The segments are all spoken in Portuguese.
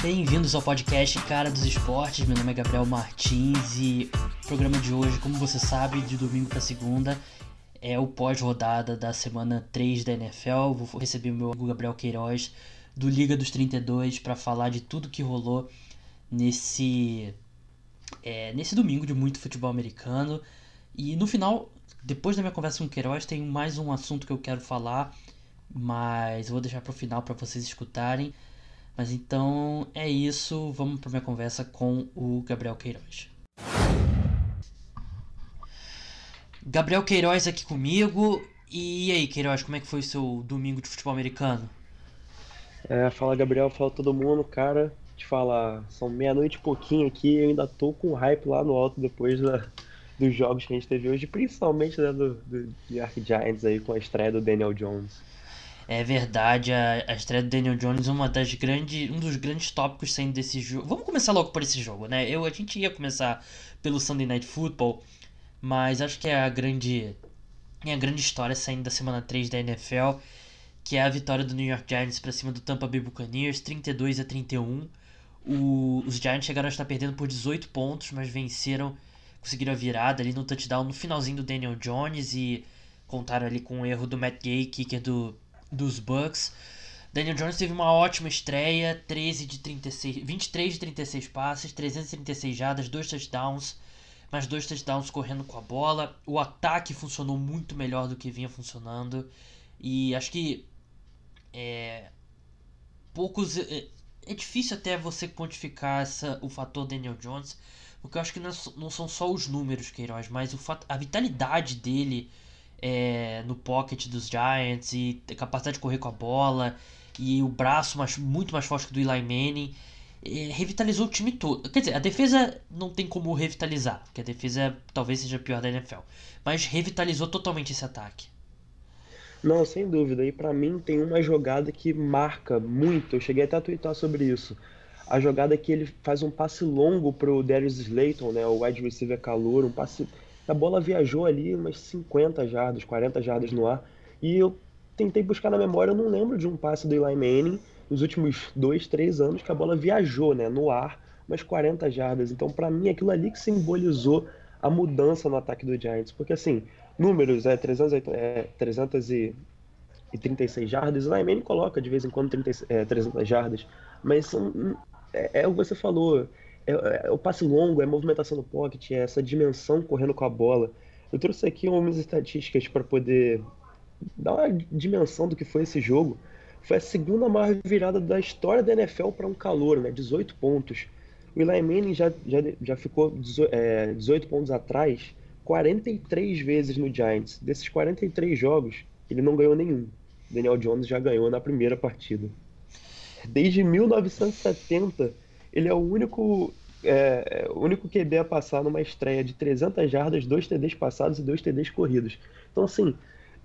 Bem-vindos ao podcast Cara dos Esportes. Meu nome é Gabriel Martins e o programa de hoje, como você sabe, de domingo para segunda, é o pós-rodada da semana 3 da NFL. Vou receber o meu amigo Gabriel Queiroz do Liga dos 32 para falar de tudo que rolou nesse é, nesse domingo de muito futebol americano. E no final, depois da minha conversa com o Queiroz, tem mais um assunto que eu quero falar, mas vou deixar para o final para vocês escutarem. Mas então é isso, vamos para minha conversa com o Gabriel Queiroz. Gabriel Queiroz aqui comigo. E aí, Queiroz, como é que foi o seu domingo de futebol americano? É, fala Gabriel, fala todo mundo, cara. Te falar, são meia-noite e pouquinho aqui, eu ainda tô com hype lá no alto depois da, dos jogos que a gente teve hoje, principalmente né, do, do New York Giants aí com a estreia do Daniel Jones. É verdade, a, a estreia do Daniel Jones é uma das grandes, um dos grandes tópicos saindo desse jogo. Vamos começar logo por esse jogo, né? Eu, a gente ia começar pelo Sunday Night Football, mas acho que é a grande, é a grande história saindo da semana 3 da NFL, que é a vitória do New York Giants para cima do Tampa Bay Buccaneers, 32 a 31. O, os Giants chegaram a estar perdendo por 18 pontos, mas venceram, conseguiram a virada ali no touchdown no finalzinho do Daniel Jones e contaram ali com o erro do Matt Gay, kicker do dos Bucks. Daniel Jones teve uma ótima estreia, 13 de 36, 23 de 36 passes, 336 jardas, dois touchdowns, mais dois touchdowns correndo com a bola. O ataque funcionou muito melhor do que vinha funcionando e acho que é, poucos é, é difícil até você quantificar essa, o fator Daniel Jones, porque eu acho que não, não são só os números, Queiroz, mas o fato, a vitalidade dele é, no pocket dos Giants e capacidade de correr com a bola e o braço mais, muito mais forte que do Eli Manning. É, revitalizou o time todo. Quer dizer, a defesa não tem como revitalizar, porque a defesa talvez seja a pior da NFL. Mas revitalizou totalmente esse ataque. Não, sem dúvida. E para mim tem uma jogada que marca muito. Eu cheguei até a twittar sobre isso. A jogada que ele faz um passe longo pro Darius Slayton, né, o wide receiver calor, um passe a bola viajou ali umas 50 jardas, 40 jardas no ar. E eu tentei buscar na memória, eu não lembro de um passe do Eli Manning nos últimos dois, três anos que a bola viajou né, no ar umas 40 jardas. Então, para mim, aquilo ali que simbolizou a mudança no ataque do Giants. Porque, assim, números, é, 300, é 336 jardas, o Manning coloca de vez em quando 30, é, 300 jardas. Mas é, é o que você falou, é, é, é, o passe longo, é a movimentação do pocket, é essa dimensão correndo com a bola. Eu trouxe aqui umas estatísticas para poder dar uma dimensão do que foi esse jogo. Foi a segunda maior virada da história da NFL para um calor, né? 18 pontos. O Eli Manning já, já, já ficou 18, é, 18 pontos atrás 43 vezes no Giants. Desses 43 jogos, ele não ganhou nenhum. Daniel Jones já ganhou na primeira partida. Desde 1970, ele é o único é, o único QB a passar numa estreia de 300 jardas, dois TDs passados e dois TDs corridos. Então, assim,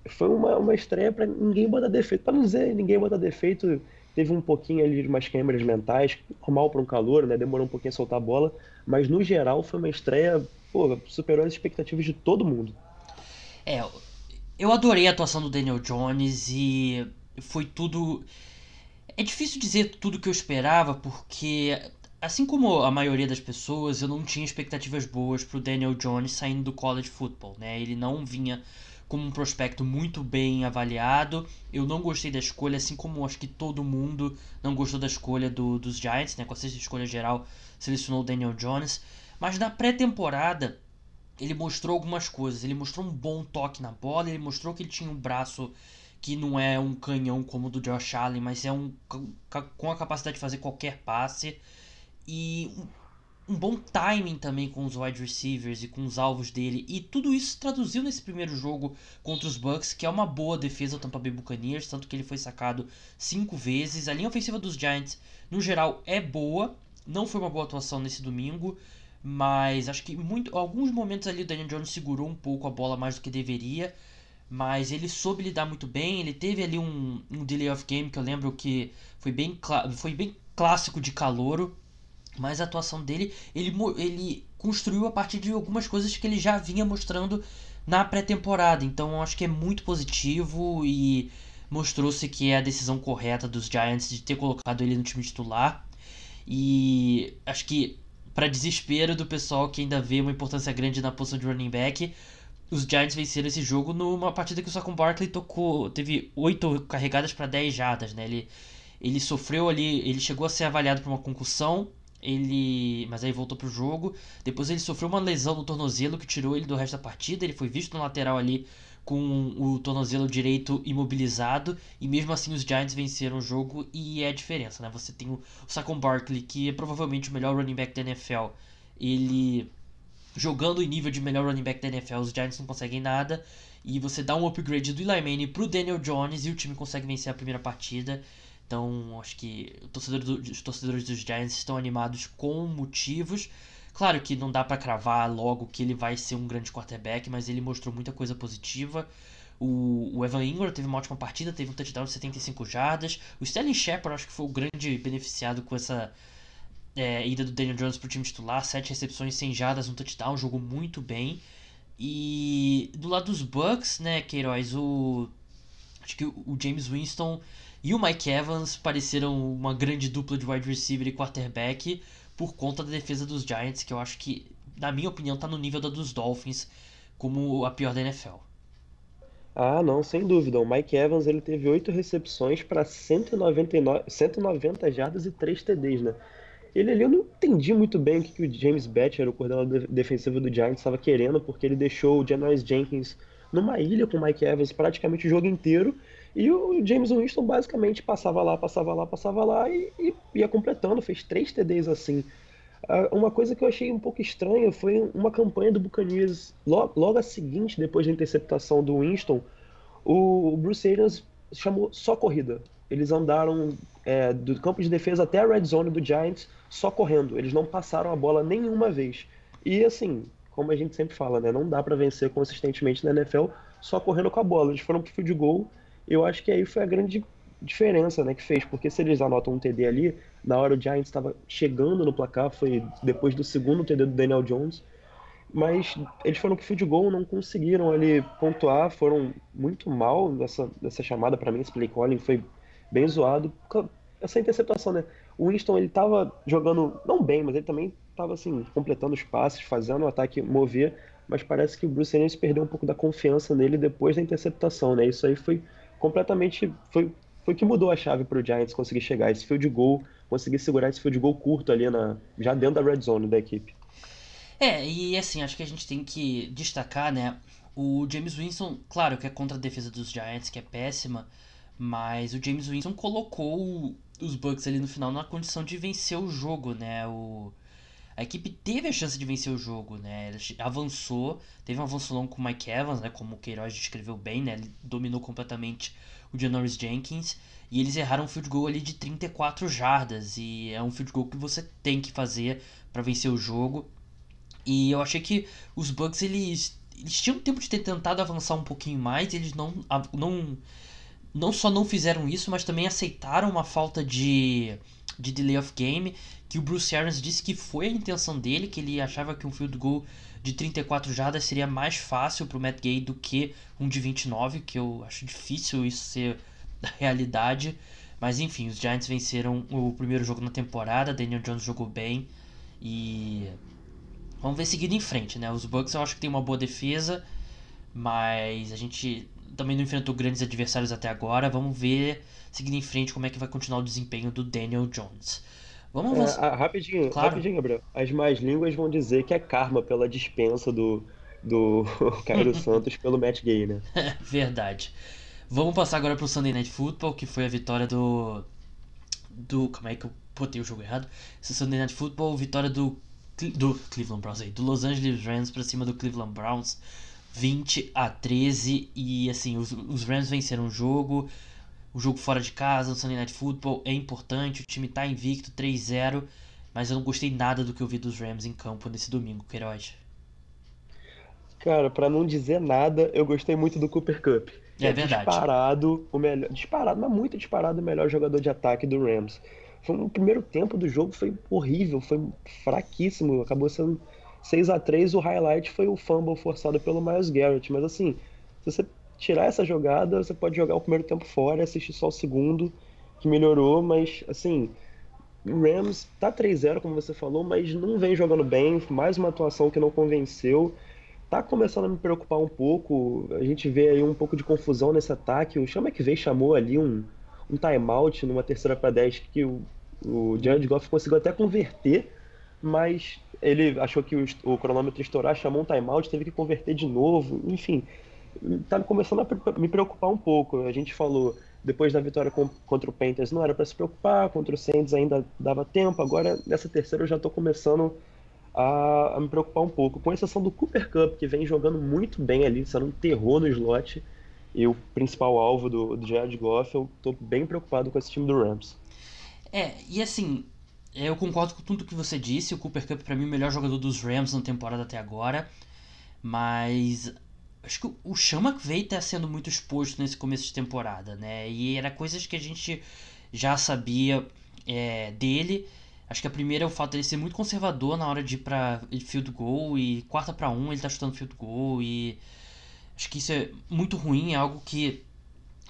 foi uma, uma estreia para ninguém botar defeito. Para não dizer ninguém botar defeito, teve um pouquinho ali de umas câmeras mentais, normal para um calor, né? Demorou um pouquinho a soltar a bola, mas no geral foi uma estreia, pô, superou as expectativas de todo mundo. É, eu adorei a atuação do Daniel Jones e foi tudo. É difícil dizer tudo que eu esperava, porque Assim como a maioria das pessoas, eu não tinha expectativas boas pro Daniel Jones saindo do college football, né? Ele não vinha como um prospecto muito bem avaliado. Eu não gostei da escolha, assim como acho que todo mundo não gostou da escolha do, dos Giants, né? Com a sexta escolha geral, selecionou o Daniel Jones. Mas na pré-temporada, ele mostrou algumas coisas. Ele mostrou um bom toque na bola, ele mostrou que ele tinha um braço que não é um canhão como o do Josh Allen, mas é um com a capacidade de fazer qualquer passe e um, bom timing também com os wide receivers e com os alvos dele. E tudo isso traduziu nesse primeiro jogo contra os Bucks, que é uma boa defesa do Tampa Bay Buccaneers, tanto que ele foi sacado cinco vezes. A linha ofensiva dos Giants, no geral, é boa. Não foi uma boa atuação nesse domingo, mas acho que muito, alguns momentos ali o Daniel Jones segurou um pouco a bola mais do que deveria. Mas ele soube lidar muito bem. Ele teve ali um, um delay of game que eu lembro que foi bem, foi bem clássico de calouro mas a atuação dele, ele, ele construiu a partir de algumas coisas que ele já vinha mostrando na pré-temporada. Então acho que é muito positivo e mostrou-se que é a decisão correta dos Giants de ter colocado ele no time titular. E acho que, para desespero do pessoal que ainda vê uma importância grande na posição de running back, os Giants venceram esse jogo numa partida que o Saquon Barkley tocou, teve 8 carregadas para 10 jardas, né? Ele, ele sofreu ali, ele chegou a ser avaliado por uma concussão, ele, mas aí voltou pro jogo. Depois ele sofreu uma lesão no tornozelo que tirou ele do resto da partida. Ele foi visto no lateral ali com o tornozelo direito imobilizado e mesmo assim os Giants venceram o jogo e é a diferença, né? Você tem o Saquon Barkley, que é provavelmente o melhor running back da NFL. Ele jogando em nível de melhor running back da NFL, os Giants não conseguem nada. E você dá um upgrade do Eli Manning pro Daniel Jones e o time consegue vencer a primeira partida. Então, acho que torcedor do, os torcedores dos Giants estão animados com motivos. Claro que não dá para cravar logo que ele vai ser um grande quarterback, mas ele mostrou muita coisa positiva. O, Evan Ingram teve uma ótima partida, teve um touchdown de 75 jardas. O Sterling Shepard acho que foi o grande beneficiado com essa é, ida do Daniel Jones pro time titular. 7 recepções, 100 jardas, um touchdown, jogou muito bem. E do lado dos Bucks, né, Queiroz, o acho que o James Winston e o Mike Evans pareceram uma grande dupla de wide receiver e quarterback por conta da defesa dos Giants, que eu acho que, na minha opinião, está no nível da dos Dolphins como a pior da NFL. Ah, não, sem dúvida. O Mike Evans ele teve oito recepções para 190 jardas e 3 TDs, né? Ele ali eu não entendi muito bem o que, que o James Batcher, o coordenador defensivo do Giants, estava querendo, porque ele deixou o Janoris Jenkins numa ilha com o Mike Evans praticamente o jogo inteiro e o James Winston basicamente passava lá, passava lá, passava lá e, e ia completando, fez três TDs assim. Uh, uma coisa que eu achei um pouco estranha foi uma campanha do Buccaneers logo, logo a seguinte, depois da interceptação do Winston, o Bruce Arians chamou só corrida. Eles andaram é, do campo de defesa até a red zone do Giants só correndo. Eles não passaram a bola nenhuma vez. E assim, como a gente sempre fala, né, não dá para vencer consistentemente na NFL só correndo com a bola. Eles foram pro field goal eu acho que aí foi a grande diferença né, que fez, porque se eles anotam um TD ali, na hora o Giants estava chegando no placar, foi depois do segundo TD do Daniel Jones, mas eles foram pro field goal, não conseguiram ali pontuar, foram muito mal nessa, nessa chamada para mim, esse play calling foi bem zoado, essa interceptação, né? O Winston ele tava jogando não bem, mas ele também estava assim, completando os passes, fazendo o ataque mover, mas parece que o Bruce Arians perdeu um pouco da confiança nele depois da interceptação, né? Isso aí foi completamente. Foi, foi que mudou a chave para o Giants conseguir chegar. Esse field goal, conseguir segurar esse field goal curto ali na, já dentro da red zone da equipe. É, e assim, acho que a gente tem que destacar, né? O James Winston, claro que é contra a defesa dos Giants, que é péssima, mas o James Winston colocou os Bucks ali no final na condição de vencer o jogo, né? O, a equipe teve a chance de vencer o jogo, né? avançou, teve um avanço longo com o Mike Evans, né? Como o Queiroz descreveu bem, né? Ele dominou completamente o Janoris Jenkins. E eles erraram um field goal ali de 34 jardas. E é um field goal que você tem que fazer para vencer o jogo. E eu achei que os Bucks, eles, eles tinham tempo de ter tentado avançar um pouquinho mais. eles não, não, não só não fizeram isso, mas também aceitaram uma falta de de delay of game, que o Bruce Arians disse que foi a intenção dele, que ele achava que um field goal de 34 jardas seria mais fácil para o Matt Gay do que um de 29, que eu acho difícil isso ser a realidade. Mas enfim, os Giants venceram o primeiro jogo na temporada, Daniel Jones jogou bem e vamos ver seguido em frente, né? Os Bucks eu acho que tem uma boa defesa, mas a gente também não enfrentou grandes adversários até agora. Vamos ver seguindo em frente como é que vai continuar o desempenho do Daniel Jones. Vamos é, rapidinho, claro. rapidinho, Gabriel. As mais línguas vão dizer que é karma pela dispensa do, do Cairo Santos pelo Matt Gay, né? Verdade. Vamos passar agora pro Sunday Night Football, que foi a vitória do. Do. Como é que eu botei o jogo errado? Esse Sunday Night Football, vitória do. Do Cleveland Browns aí, do Los Angeles Rams pra cima do Cleveland Browns, 20 a 13. E assim, os, os Rams venceram o jogo o jogo fora de casa, o Sunday Night Football é importante, o time tá invicto 3-0, mas eu não gostei nada do que eu vi dos Rams em campo nesse domingo, Queiroz. Cara, para não dizer nada, eu gostei muito do Cooper Cup. É, é verdade. Disparado, o melhor, disparado, mas muito disparado o melhor jogador de ataque do Rams. Foi o primeiro tempo do jogo foi horrível, foi fraquíssimo, acabou sendo 6 a 3 o highlight foi o fumble forçado pelo Miles Garrett, mas assim, se você tirar essa jogada, você pode jogar o primeiro tempo fora, assistir só o segundo, que melhorou, mas assim, o Rams tá 3-0, como você falou, mas não vem jogando bem, mais uma atuação que não convenceu. Tá começando a me preocupar um pouco. A gente vê aí um pouco de confusão nesse ataque. O Chama que veio chamou ali um, um timeout numa terceira para 10 que o, o Jared Goff conseguiu até converter, mas ele achou que o, o cronômetro estourar, chamou um timeout, teve que converter de novo. Enfim, tá começando a me preocupar um pouco. A gente falou depois da vitória contra o Panthers não era para se preocupar, contra o Saints ainda dava tempo. Agora nessa terceira eu já estou começando a, a, me preocupar um pouco, com exceção do Cooper Cup que vem jogando muito bem ali, sendo um terror no slot e o principal alvo do, do Jared Goff. Eu estou bem preocupado com esse time do Rams. É, e assim, eu concordo com tudo que você disse. O Cooper Cup, para mim, é o melhor jogador dos Rams na temporada até agora. Mas acho que o Sean McVay tá sendo muito exposto nesse começo de temporada, né? E era coisas que a gente já sabia é, dele. Acho que a primeira é o fato dele ser muito conservador na hora de ir pra field goal e quarta para um ele tá chutando field goal e acho que isso é muito ruim, é algo que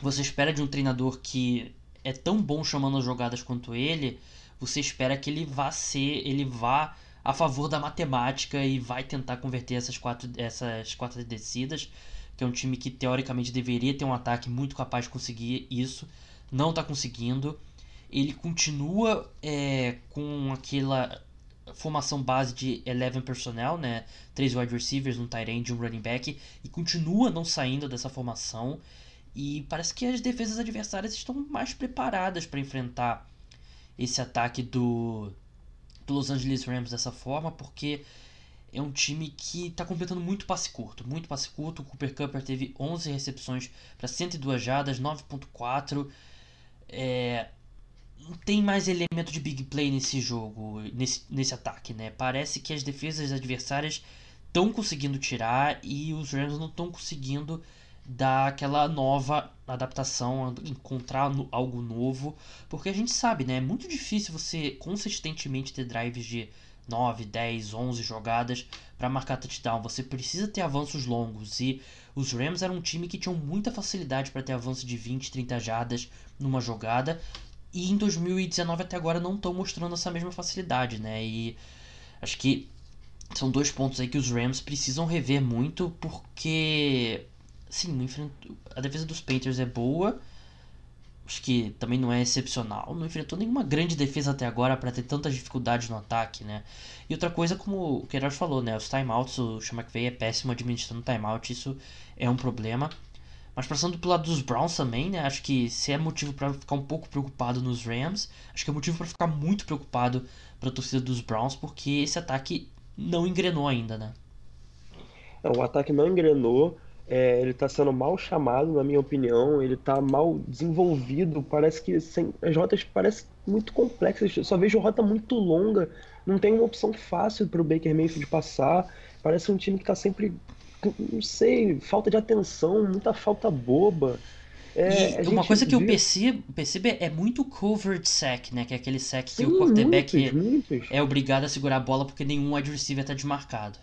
você espera de um treinador que é tão bom chamando as jogadas quanto ele, você espera que ele vá ser, ele vá a favor da matemática e vai tentar converter essas quatro, essas quatro descidas, que é um time que teoricamente deveria ter um ataque muito capaz de conseguir isso, não está conseguindo. Ele continua é, com aquela formação base de 11 personnel, né? Três wide receivers, um tight end um running back, e continua não saindo dessa formação. E parece que as defesas adversárias estão mais preparadas para enfrentar esse ataque do do Los Angeles Rams dessa forma, porque é um time que está completando muito passe curto, muito passe curto. O Cooper Cupper teve 11 recepções para 102 jardas, 9.4. É, não tem mais elemento de big play nesse jogo, nesse, nesse ataque, né? Parece que as defesas adversárias estão conseguindo tirar e os Rams não estão conseguindo dar aquela nova adaptação, encontrar algo novo, porque a gente sabe, né? É muito difícil você consistentemente ter drives de 9, 10, 11 jogadas para marcar touchdown. Você precisa ter avanços longos e os Rams eram um time que tinham muita facilidade para ter avanço de 20, 30 jardas numa jogada. E em 2019 até agora não estão mostrando essa mesma facilidade, né? E acho que são dois pontos aí que os Rams precisam rever muito, porque Sim, a defesa dos Panthers é boa. Acho que também não é excepcional. Não enfrentou nenhuma grande defesa até agora para ter tantas dificuldades no ataque, né? E outra coisa, como o Gerard falou, né? Os timeouts, o Sean McVay é péssimo administrando timeout, isso é um problema. Mas passando pro lado dos Browns também, né? Acho que se é motivo para ficar um pouco preocupado nos Rams, acho que é motivo para ficar muito preocupado para a torcida dos Browns, porque esse ataque não engrenou ainda, né? Não, o ataque não engrenou. É, ele está sendo mal chamado, na minha opinião. Ele está mal desenvolvido. Parece que sem, as rotas parecem muito complexas. Eu só vejo rota muito longa. Não tem uma opção fácil para o Baker Mayfield passar. Parece um time que está sempre, não sei, falta de atenção, muita falta boba. É, e uma coisa que viu... eu percebo, percebo é muito covered sack, né? Que é aquele sack Sim, que o quarterback muitos, muitos. é obrigado a segurar a bola porque nenhum wide receiver está desmarcado.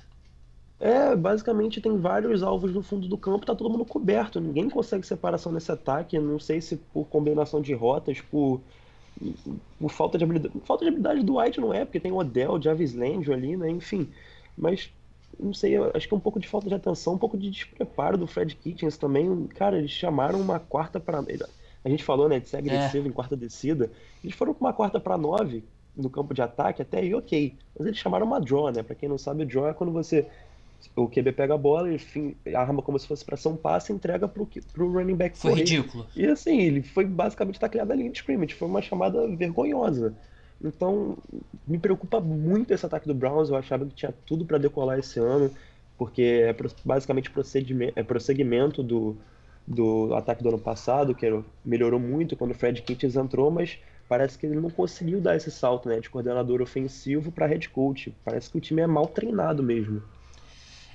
É, basicamente tem vários alvos no fundo do campo, tá todo mundo coberto, ninguém consegue separação nesse ataque, não sei se por combinação de rotas, por, por falta de habilidade. Falta de habilidade do White não é, porque tem o Odell, o Jarvis Landry ali, né? Enfim. Mas não sei, acho que é um pouco de falta de atenção, um pouco de despreparo do Fred Kitchens também. Cara, eles chamaram uma quarta para A gente falou, né, de ser agressivo é. em quarta descida. Eles foram com uma quarta para nove no campo de ataque, até aí ok. Mas eles chamaram uma draw, né? Pra quem não sabe, o draw é quando você o QB pega a bola, enfim, arma como se fosse para ser um passe e entrega pro, pro running back Foi correr. ridículo. E assim, ele foi basicamente tacleado linha de scrimmage. Foi uma chamada vergonhosa. Então, me preocupa muito esse ataque do Browns. Eu achava que tinha tudo para decolar esse ano, porque é basicamente procedimento, é prosseguimento do, do ataque do ano passado, que melhorou muito quando o Fred Kitchens entrou, mas parece que ele não conseguiu dar esse salto né, de coordenador ofensivo para head coach. Parece que o time é mal treinado mesmo.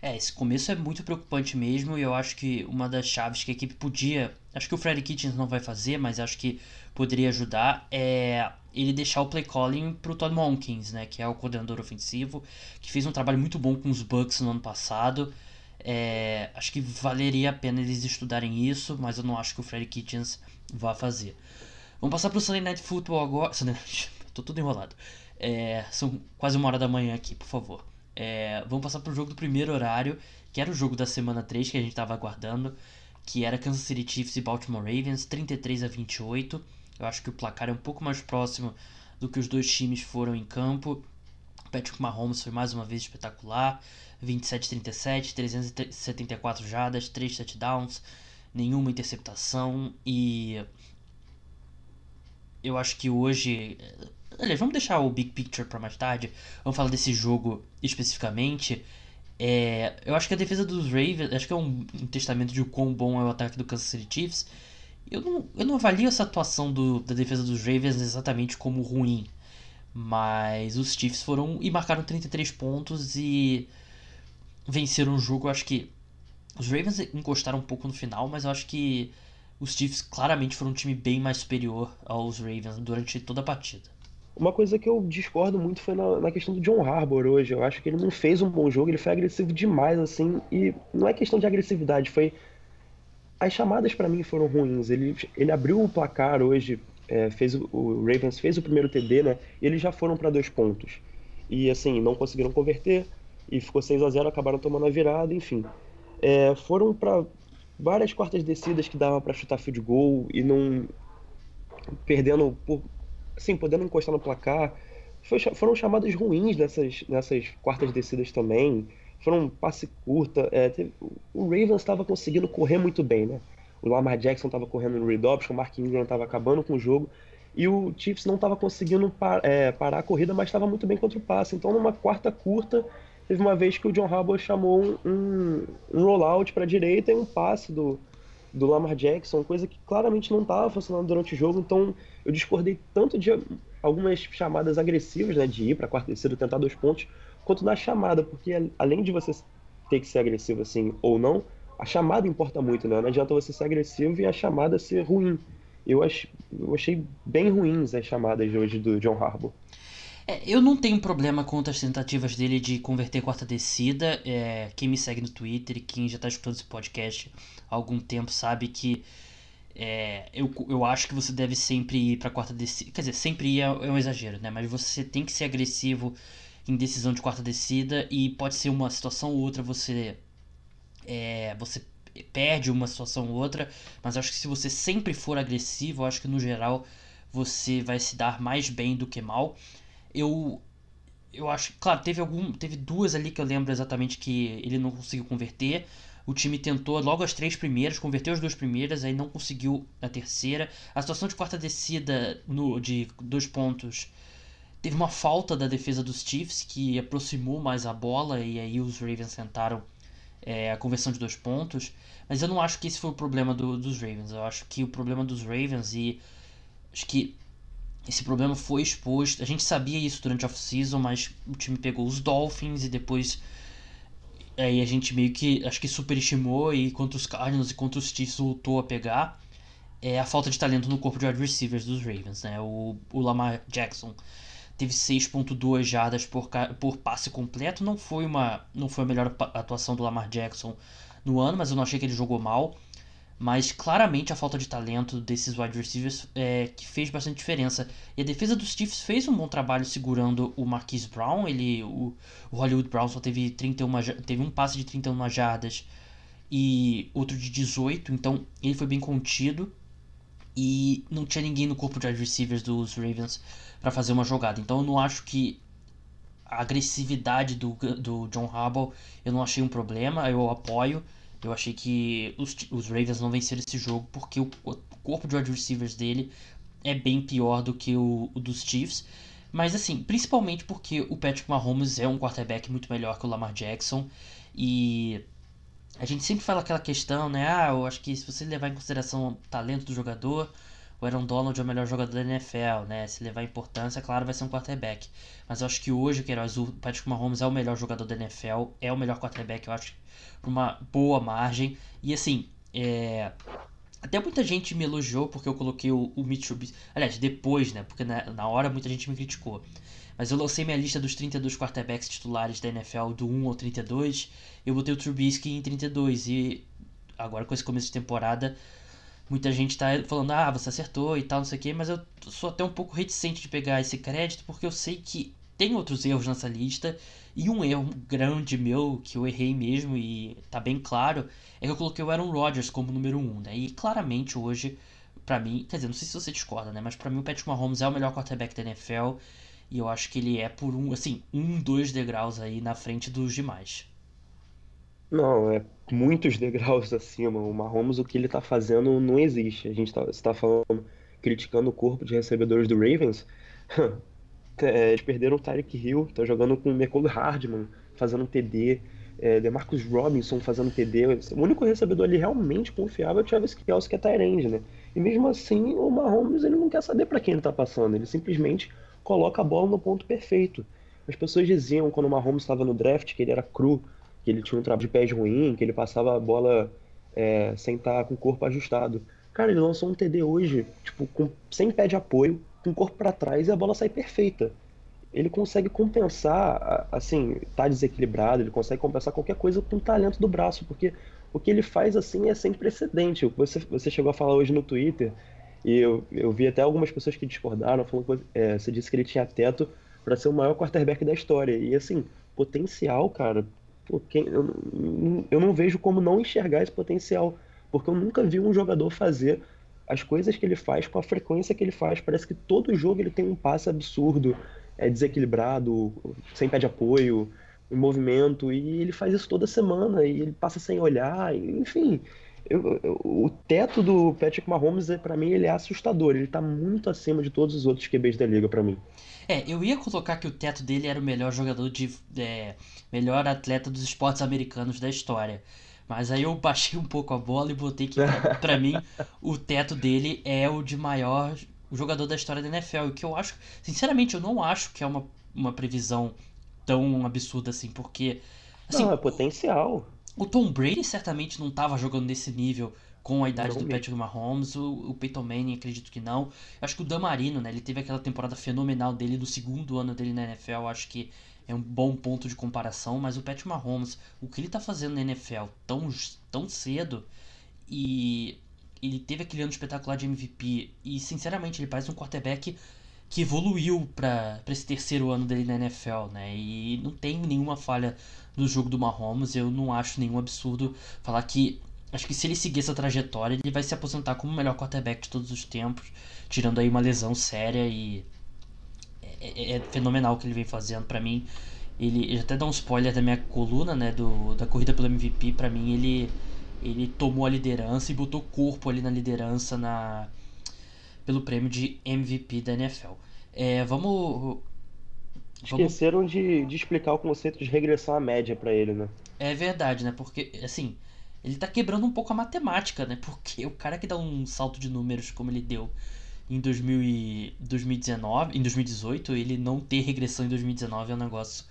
É, esse começo é muito preocupante mesmo e eu acho que uma das chaves que a equipe podia. Acho que o Freddy Kitchens não vai fazer, mas acho que poderia ajudar é ele deixar o play calling pro Todd Monkins, né, que é o coordenador ofensivo, que fez um trabalho muito bom com os Bucks no ano passado. É, acho que valeria a pena eles estudarem isso, mas eu não acho que o Freddy Kitchens vá fazer. Vamos passar pro Sunday Night Football agora. Sunday Night... Tô tudo enrolado. É, são quase uma hora da manhã aqui, por favor. É, vamos passar pro jogo do primeiro horário, que era o jogo da semana 3 que a gente tava aguardando, que era Kansas City Chiefs e Baltimore Ravens, 33 a 28. Eu acho que o placar é um pouco mais próximo do que os dois times foram em campo. Patrick Mahomes foi mais uma vez espetacular. 27-37, 374 jardas, 3 touchdowns, nenhuma interceptação e eu acho que hoje, aliás, vamos deixar o big picture para mais tarde. Vamos falar desse jogo especificamente. É, eu acho que a defesa dos Ravens, acho que é um, um testamento de quão bom é o ataque do Kansas City Chiefs. Eu não, eu não avalio essa atuação do, da defesa dos Ravens exatamente como ruim. Mas os Chiefs foram e marcaram 33 pontos e venceram o jogo. Eu acho que os Ravens encostaram um pouco no final, mas eu acho que os Chiefs claramente foram um time bem mais superior aos Ravens durante toda a partida. Uma coisa que eu discordo muito foi na, na, questão do John Harbour hoje. Eu acho que ele não fez um bom jogo, ele foi agressivo demais, assim. E não é questão de agressividade, foi. As chamadas para mim foram ruins. Ele, ele abriu o placar hoje, é, fez o, o, Ravens fez o primeiro TD, né? E eles já foram para dois pontos. E assim, não conseguiram converter, e ficou 6 a 0 acabaram tomando a virada, enfim. É, foram para várias quartas descidas que dava para chutar field goal e não perdendo por assim, podendo encostar no placar. Foi, foram chamadas ruins nessas, nessas quartas descidas também. Foram passe curta. É, teve, o Ravens estava conseguindo correr muito bem, né? O Lamar Jackson estava correndo no read option, o Mark Ingram estava acabando com o jogo. E o Chiefs não estava conseguindo par, é, parar a corrida, mas estava muito bem contra o passe. Então, numa quarta curta, Teve uma vez que o John Harbaugh chamou um, um rollout para a direita e um passe do, do Lamar Jackson, coisa que claramente não estava funcionando durante o jogo. Então eu discordei tanto de algumas chamadas agressivas, né, de ir para quarta descida tentar dois pontos, quanto na chamada, porque além de você ter que ser agressivo assim ou não, a chamada importa muito, né? Não adianta você ser agressivo e a chamada ser ruim. Eu, ach, eu achei bem ruins as chamadas de hoje do John Harbaugh. É, eu não tenho problema com as tentativas dele de converter quarta descida. É, quem me segue no Twitter e quem já está escutando esse podcast há algum tempo sabe que é, eu, eu acho que você deve sempre ir para quarta descida. Quer dizer, sempre ir é, é um exagero, né? Mas você tem que ser agressivo em decisão de quarta descida e pode ser uma situação ou outra você é, você perde uma situação ou outra, mas acho que se você sempre for agressivo, acho que no geral você vai se dar mais bem do que mal eu eu acho, claro, teve algum, teve duas ali que eu lembro exatamente que ele não conseguiu converter. O time tentou logo as três primeiras, converteu as duas primeiras, aí não conseguiu a terceira. A situação de quarta descida no, de dois pontos teve uma falta da defesa dos Chiefs que aproximou mais a bola e aí os Ravens tentaram é, a conversão de dois pontos. Mas eu não acho que esse foi o problema do, dos Ravens. Eu acho que o problema dos Ravens e acho que esse problema foi exposto. A gente sabia isso durante a off-season, mas o time pegou os Dolphins e depois. Aí a gente meio que acho que superestimou e contra os Cardinals e contra os Chiefs voltou a pegar. É a falta de talento no corpo de wide receivers dos Ravens, né? O, o Lamar Jackson teve 6.2 jardas por, por passe completo. Não foi uma não foi a melhor atuação do Lamar Jackson no ano, mas eu não achei que ele jogou mal mas claramente a falta de talento desses wide receivers é, que fez bastante diferença. E a defesa dos Chiefs fez um bom trabalho segurando o Marquise Brown. Ele, o, o Hollywood Brown só teve, 31, teve um passe de 31 jardas e outro de 18, então ele foi bem contido. E não tinha ninguém no corpo de wide receivers dos Ravens para fazer uma jogada. Então eu não acho que a agressividade do, do John Harbaugh eu não achei um problema, eu apoio. Eu achei que os, os Ravens não venceram esse jogo porque o, o corpo de wide receivers dele é bem pior do que o, o, dos Chiefs. Mas assim, principalmente porque o Patrick Mahomes é um quarterback muito melhor que o Lamar Jackson. E a gente sempre fala aquela questão, né? Ah, eu acho que se você levar em consideração o talento do jogador, o Aaron Donald é o melhor jogador da NFL, né? Se levar importância, claro, vai ser um quarterback. Mas eu acho que hoje, Queiroz, o Patrick Mahomes é o melhor jogador da NFL, é o melhor quarterback, eu acho, por uma boa margem. E assim, é... Até muita gente me elogiou porque eu coloquei o, o Mitch Trubisky. Aliás, depois, né? Porque na, na hora muita gente me criticou. Mas eu lancei minha lista dos 32 quarterbacks titulares da NFL do 1 ao 32. Eu botei o Trubisky em 32. E agora com esse começo de temporada, muita gente tá falando, ah, você acertou e tal, não sei o quê. Mas eu sou até um pouco reticente de pegar esse crédito, porque eu sei que tem outros erros nessa lista. E um erro grande meu, que eu errei mesmo e tá bem claro, é que eu coloquei o Aaron Rodgers como número 1, né? E claramente hoje, para mim, quer dizer, não sei se você discorda, né? Mas para mim o Patrick Mahomes é o melhor quarterback da NFL. E eu acho que ele é por um, assim, um, dois degraus aí na frente dos demais. Não, é muitos degraus acima. O Mahomes, o que ele tá fazendo não existe. A gente tá, você tá falando, criticando o corpo de recebedores do Ravens. É, eles perderam o Tyreek Hill, tá jogando com o McCall Hardman, fazendo TD. É, Demarcus Robinson fazendo TD. O único recebedor ali realmente confiável é o Travis Kelce, que é Tyrande, né? E mesmo assim, o Mahomes ele não quer saber para quem ele tá passando. Ele simplesmente coloca a bola no ponto perfeito. As pessoas diziam quando o Mahomes estava no draft que ele era cru, que ele tinha um trabalho de pés ruim, que ele passava a bola é, sem estar com o corpo ajustado. Cara, ele lançou um TD hoje, tipo, com, sem pé de apoio, com o corpo para trás e a bola sai perfeita. Ele consegue compensar, assim, tá desequilibrado, ele consegue compensar qualquer coisa com o talento do braço, porque o que ele faz assim é sem precedente. Você, você chegou a falar hoje no Twitter, e eu, eu vi até algumas pessoas que discordaram, falando é, você disse que ele tinha teto para ser o maior quarterback da história. E assim, potencial, cara, quem, eu, eu não vejo como não enxergar esse potencial, porque eu nunca vi um jogador fazer as coisas que ele faz com a frequência que ele faz. Parece que todo jogo ele tem um passe absurdo, é desequilibrado, sem pé de apoio, em movimento, e ele faz isso toda semana, e ele passa sem olhar, enfim. Eu, eu, o teto do Patrick Mahomes, é, para mim, ele é assustador. Ele tá muito acima de todos os outros QBs da liga, para mim. É, eu ia colocar que o teto dele era o melhor jogador de. É, melhor atleta dos esportes americanos da história. Mas aí eu baixei um pouco a bola e botei que, para mim, o teto dele é o de maior jogador da história da NFL. O que eu acho, sinceramente, eu não acho que é uma, uma previsão tão absurda assim, porque. Assim, não, é potencial. O Tom Brady certamente não estava jogando nesse nível com a idade não do mesmo. Patrick Mahomes, o, o Peyton Manning acredito que não. Eu acho que o Damarino, né, ele teve aquela temporada fenomenal dele do segundo ano dele na NFL, acho que é um bom ponto de comparação, mas o Patrick Mahomes, o que ele tá fazendo na NFL tão, tão cedo e ele teve aquele ano espetacular de MVP e sinceramente ele parece um quarterback que evoluiu para esse terceiro ano dele na NFL, né? E não tem nenhuma falha no jogo do Mahomes, eu não acho nenhum absurdo falar que acho que se ele seguir essa trajetória, ele vai se aposentar como o melhor quarterback de todos os tempos, tirando aí uma lesão séria e é, é, é fenomenal o que ele vem fazendo para mim. Ele, ele até dá um spoiler da minha coluna, né, do, da corrida pelo MVP, para mim ele ele tomou a liderança e botou corpo ali na liderança na pelo prêmio de MVP da NFL. É, vamos Esqueceram vamos... de, de explicar o conceito de regressão à média para ele, né? É verdade, né? Porque, assim, ele tá quebrando um pouco a matemática, né? Porque o cara que dá um salto de números como ele deu em 2019, em 2018, ele não ter regressão em 2019 é um negócio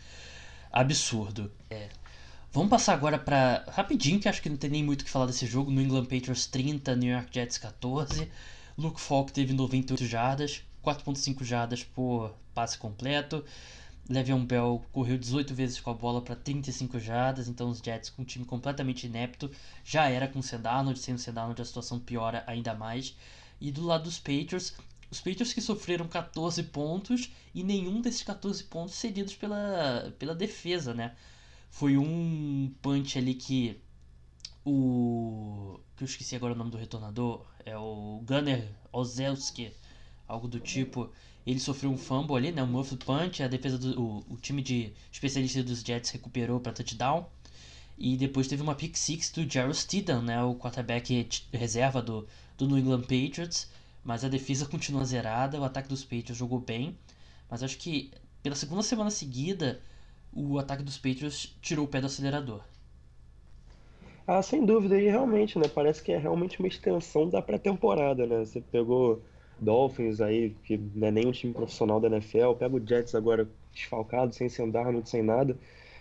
absurdo. É. Vamos passar agora para rapidinho, que acho que não tem nem muito o que falar desse jogo. New England Patriots 30, New York Jets 14. Luke Falk teve 98 jardas, 4.5 jardas por passe completo. Le'Veon Bell correu 18 vezes com a bola para 35 jardas, então os Jets com um time completamente inepto. Já era com o Sedarnold, sem o Sedarnold a situação piora ainda mais. E do lado dos Patriots, os Patriots que sofreram 14 pontos e nenhum desses 14 pontos cedidos pela, pela defesa, né? Foi um punch ali que o. que eu esqueci agora o nome do retornador. É o Gunner Ozelski, algo do tipo. Ele sofreu um fumble ali, né? Um muffed punch. A defesa do. O, o time de especialistas dos Jets recuperou para touchdown. E depois teve uma pick six do Jarrell Steedham, né? O quarterback reserva do, do New England Patriots, mas a defesa continua zerada, o ataque dos Patriots jogou bem, mas acho que pela segunda semana seguida o ataque dos Patriots tirou o pé do acelerador. Ah, sem dúvida, e realmente, né? Parece que é realmente uma extensão da pré-temporada, né? Você pegou Dolphins aí, que não é nem um time profissional da NFL, pega o Jets agora desfalcado, sem sem Darnold, sem nada.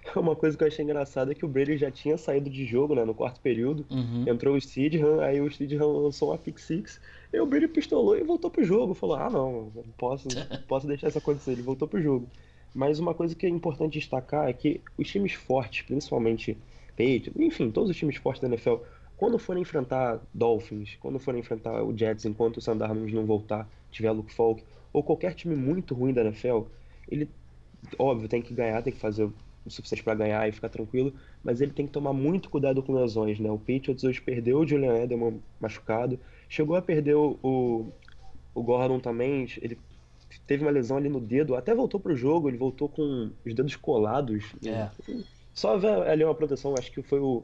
Uma coisa que eu achei engraçada é que o Brady já tinha saído de jogo, né, no quarto período. Uhum. Entrou o Steedham, aí o Steedham lançou uma pick six. E o Brady pistolou e voltou pro jogo. Falou: "Ah, não, não posso, não posso deixar isso acontecer". Ele voltou pro jogo. Mas uma coisa que é importante destacar é que os times fortes, principalmente Patriots, enfim, todos os times fortes da NFL, quando forem enfrentar Dolphins, quando forem enfrentar o Jets enquanto o Sandarnold não voltar, tiver Luke Falk, ou qualquer time muito ruim da NFL, ele, óbvio, tem que ganhar, tem que fazer o suficiente para ganhar e ficar tranquilo, mas ele tem que tomar muito cuidado com lesões, né? O Patriots hoje perdeu o Julian Edelman machucado, chegou a perder o, o Gordon também, ele teve uma lesão ali no dedo, até voltou pro jogo, ele voltou com os dedos colados. É. Só ali uma proteção, acho que foi o.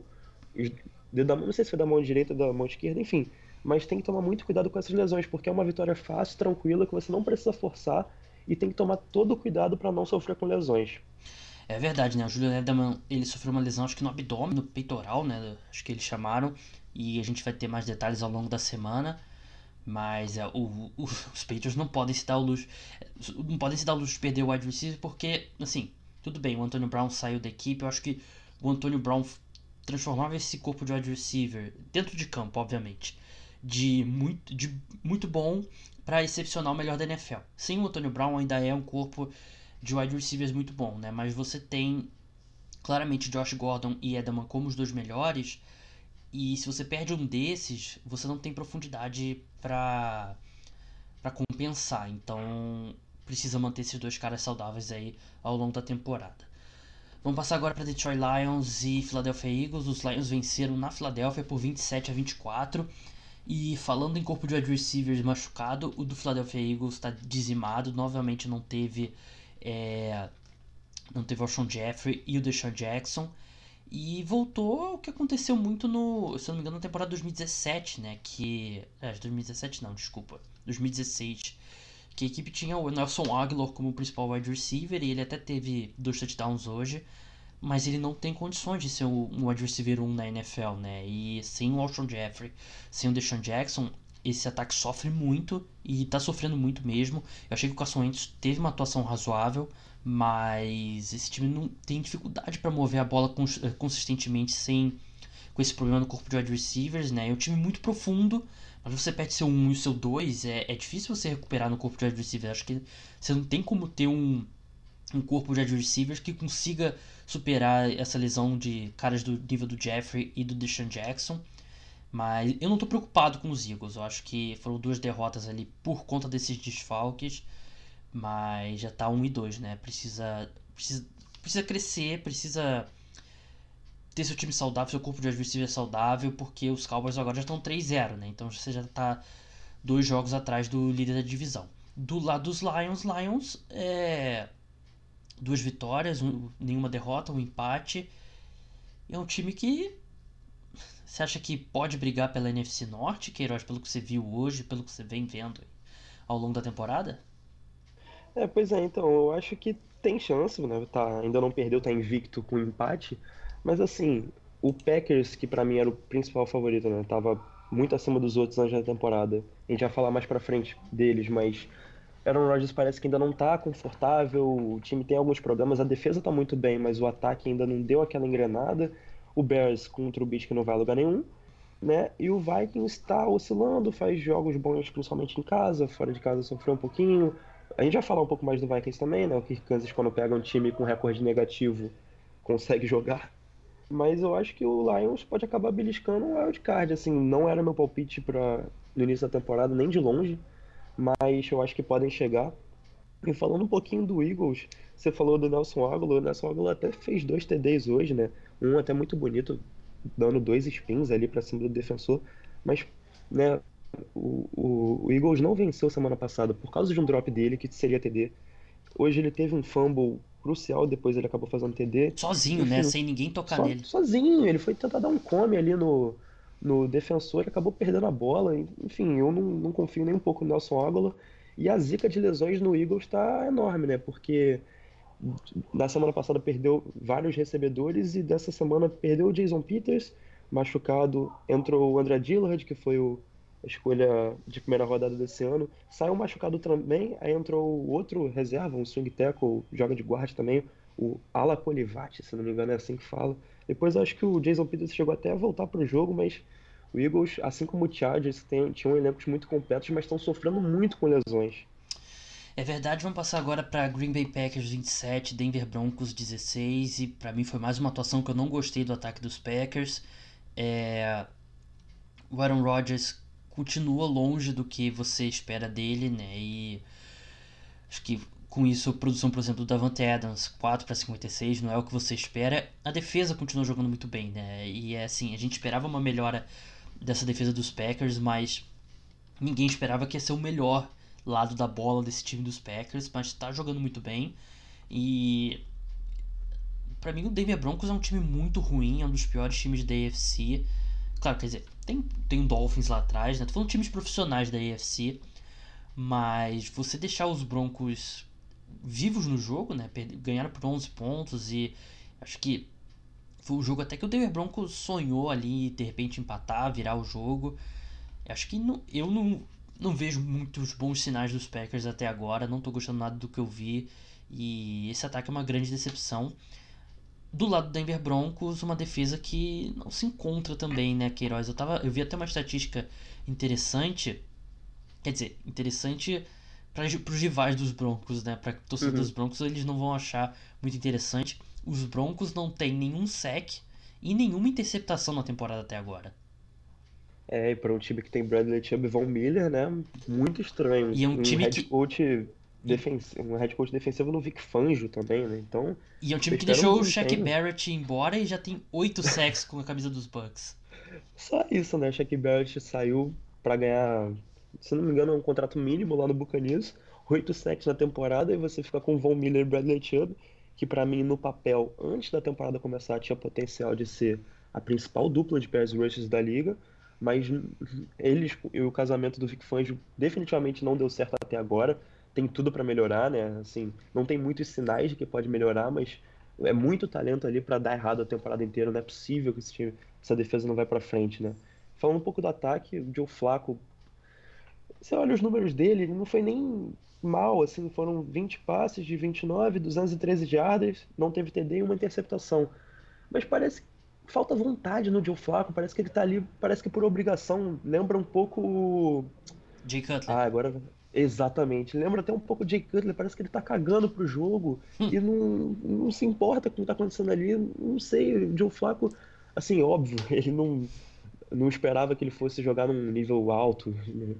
da, não sei se foi da mão direita ou da mão esquerda, enfim. Mas tem que tomar muito cuidado com essas lesões, porque é uma vitória fácil, tranquila, que você não precisa forçar e tem que tomar todo o cuidado para não sofrer com lesões. É verdade, né? O Julian Edelman, ele sofreu uma lesão, acho que no abdômen, no peitoral, né? Acho que eles chamaram. E a gente vai ter mais detalhes ao longo da semana. Mas é, o, o, os Patriots não podem se dar o luxo. Não podem se dar o luxo de perder o wide receiver, porque, assim, tudo bem, o Antônio Brown saiu da equipe. Eu acho que o Antônio Brown transformava esse corpo de wide receiver, dentro de campo, obviamente, de muito, de muito bom para excepcional melhor da NFL. Sim, o Antônio Brown ainda é um corpo de wide receivers muito bom, né? Mas você tem claramente Josh Gordon e Edelman como os dois melhores. E se você perde um desses, você não tem profundidade para para compensar. Então, precisa manter esses dois caras saudáveis aí ao longo da temporada. Vamos passar agora para Detroit Lions e Philadelphia Eagles. Os Lions venceram na Filadélfia por 27 a 24. E falando em corpo de wide receivers machucado, o do Philadelphia Eagles está dizimado. Novamente não teve é, não teve o Sean Jeffrey e o Deshaun Jackson. E voltou o que aconteceu muito no, se não me engano, na temporada 2017, né? Que. É, 2017 não, desculpa. 2016. Que a equipe tinha o Nelson Aguilar como principal wide receiver e ele até teve dois touchdowns hoje. Mas ele não tem condições de ser um wide receiver 1 na NFL, né? E sem o Alshon Jeffrey, sem o Deshaun Jackson, esse ataque sofre muito e tá sofrendo muito mesmo. Eu achei que o Carson Wentz teve uma atuação razoável, mas esse time não tem dificuldade para mover a bola eh, consistentemente sem com esse problema no corpo de wide receivers, né? É um time muito profundo, mas você perde seu 1 e seu 2, é, é difícil você recuperar no corpo de receivers. Acho que você não tem como ter um, um corpo de receivers que consiga superar essa lesão de caras do nível do Jeffrey e do Deshaun Jackson. Mas eu não estou preocupado com os Eagles. Eu acho que foram duas derrotas ali por conta desses desfalques. Mas já tá 1 e 2, né? Precisa, precisa, precisa crescer, precisa ter seu time saudável, seu corpo de adversário saudável, porque os Cowboys agora já estão 3-0, né? Então você já tá dois jogos atrás do líder da divisão. Do lado dos Lions, Lions é duas vitórias, um, nenhuma derrota, um empate. É um time que você acha que pode brigar pela NFC Norte, Queiroz, pelo que você viu hoje, pelo que você vem vendo ao longo da temporada? É, pois é, então, eu acho que tem chance, né? Tá, ainda não perdeu, tá invicto com empate. Mas assim, o Packers, que para mim era o principal favorito, né? Tava muito acima dos outros antes da temporada. A gente vai falar mais pra frente deles, mas Aaron Rodgers parece que ainda não tá confortável, o time tem alguns problemas, a defesa tá muito bem, mas o ataque ainda não deu aquela engrenada. O Bears com o Trubisky não vai a lugar nenhum, né? E o Vikings está oscilando, faz jogos bons principalmente em casa, fora de casa sofreu um pouquinho. A gente vai falar um pouco mais do Vikings também, né? O Kirk Kansas quando pega um time com recorde negativo consegue jogar. Mas eu acho que o Lions pode acabar beliscando o wildcard, assim, não era meu palpite para no início da temporada, nem de longe, mas eu acho que podem chegar. E falando um pouquinho do Eagles, você falou do Nelson Aguilar, o Nelson Aguilar até fez dois TDs hoje, né? Um até muito bonito, dando dois spins ali para cima do defensor, mas, né, o, o, o, Eagles não venceu semana passada por causa de um drop dele, que seria TD. Hoje ele teve um fumble crucial, depois ele acabou fazendo TD. Sozinho, Enfim, né? Sem ninguém tocar so, nele. Sozinho, ele foi tentar dar um come ali no, no defensor, acabou perdendo a bola. Enfim, eu não, não confio nem um pouco no Nelson Aguilar. E a zica de lesões no Eagles está enorme, né? Porque na semana passada perdeu vários recebedores e dessa semana perdeu o Jason Peters, machucado. Entrou o André Dillard, que foi o, a escolha de primeira rodada desse ano. Saiu machucado também, aí entrou outro reserva, um swing tackle, joga de guarda também, o Ala Polivati, se não me engano é assim que fala. Depois acho que o Jason Peters chegou até a voltar para o jogo, mas o Eagles, assim como o Chargers, tem, tinham elencos muito completos, mas estão sofrendo muito com lesões. É verdade, vamos passar agora para Green Bay Packers 27, Denver Broncos 16 e para mim foi mais uma atuação que eu não gostei do ataque dos Packers. É... O Aaron Rodgers continua longe do que você espera dele, né? E acho que com isso a produção, por exemplo, do Davante Adams 4 para 56 não é o que você espera. A defesa continua jogando muito bem, né? E é assim, a gente esperava uma melhora dessa defesa dos Packers, mas ninguém esperava que ia ser o melhor lado da bola desse time dos Packers, mas está jogando muito bem. E para mim o Denver Broncos é um time muito ruim, é um dos piores times da AFC. Claro, quer dizer, tem, tem Dolphins lá atrás, né? Tô falando de times profissionais da AFC. Mas você deixar os Broncos vivos no jogo, né? Ganharam por 11 pontos e acho que foi o jogo até que o Denver Broncos sonhou ali de repente empatar, virar o jogo. Acho que não, eu não, não vejo muitos bons sinais dos Packers até agora, não tô gostando nada do que eu vi e esse ataque é uma grande decepção. Do lado do Denver Broncos, uma defesa que não se encontra também, né, Queiroz? Eu, tava, eu vi até uma estatística interessante, quer dizer, interessante para os rivais dos Broncos, né? Para torcida uhum. dos Broncos, eles não vão achar muito interessante. Os Broncos não têm nenhum sec e nenhuma interceptação na temporada até agora. É, e para um time que tem Bradley Chubb e Von Miller, né? Muito estranho. E é um, um time head que... defensivo, um head coach defensivo no Vic Fangio também, né? Então. E é um time que deixou o Shaq Barrett embora e já tem oito sacks com a camisa dos Bucks. Só isso, né? O Shaq Barrett saiu para ganhar, se não me engano, um contrato mínimo lá no Buccaneers, oito sacks na temporada e você fica com Von Miller e Bradley Chubb, que para mim no papel antes da temporada começar tinha potencial de ser a principal dupla de pass rushes da liga mas eles e o casamento do Vic Fangio definitivamente não deu certo até agora tem tudo para melhorar, né? Assim, não tem muitos sinais de que pode melhorar, mas é muito talento ali para dar errado a temporada inteira. Não é possível que esse time, essa defesa não vai para frente, né? Falando um pouco do ataque, o Joe Flacco, você olha os números dele, ele não foi nem mal, assim, foram 20 passes de 29, 213 jardas, não teve TD e uma interceptação. Mas parece que falta vontade no Joe Flacco, parece que ele tá ali, parece que por obrigação, lembra um pouco o... Jay Cutler. Ah, agora Exatamente. Lembra até um pouco de Jay Cutler, parece que ele tá cagando pro jogo hum. e não, não se importa com o que tá acontecendo ali. Não sei, o Joe Flacco, assim, óbvio, ele não, não esperava que ele fosse jogar num nível alto,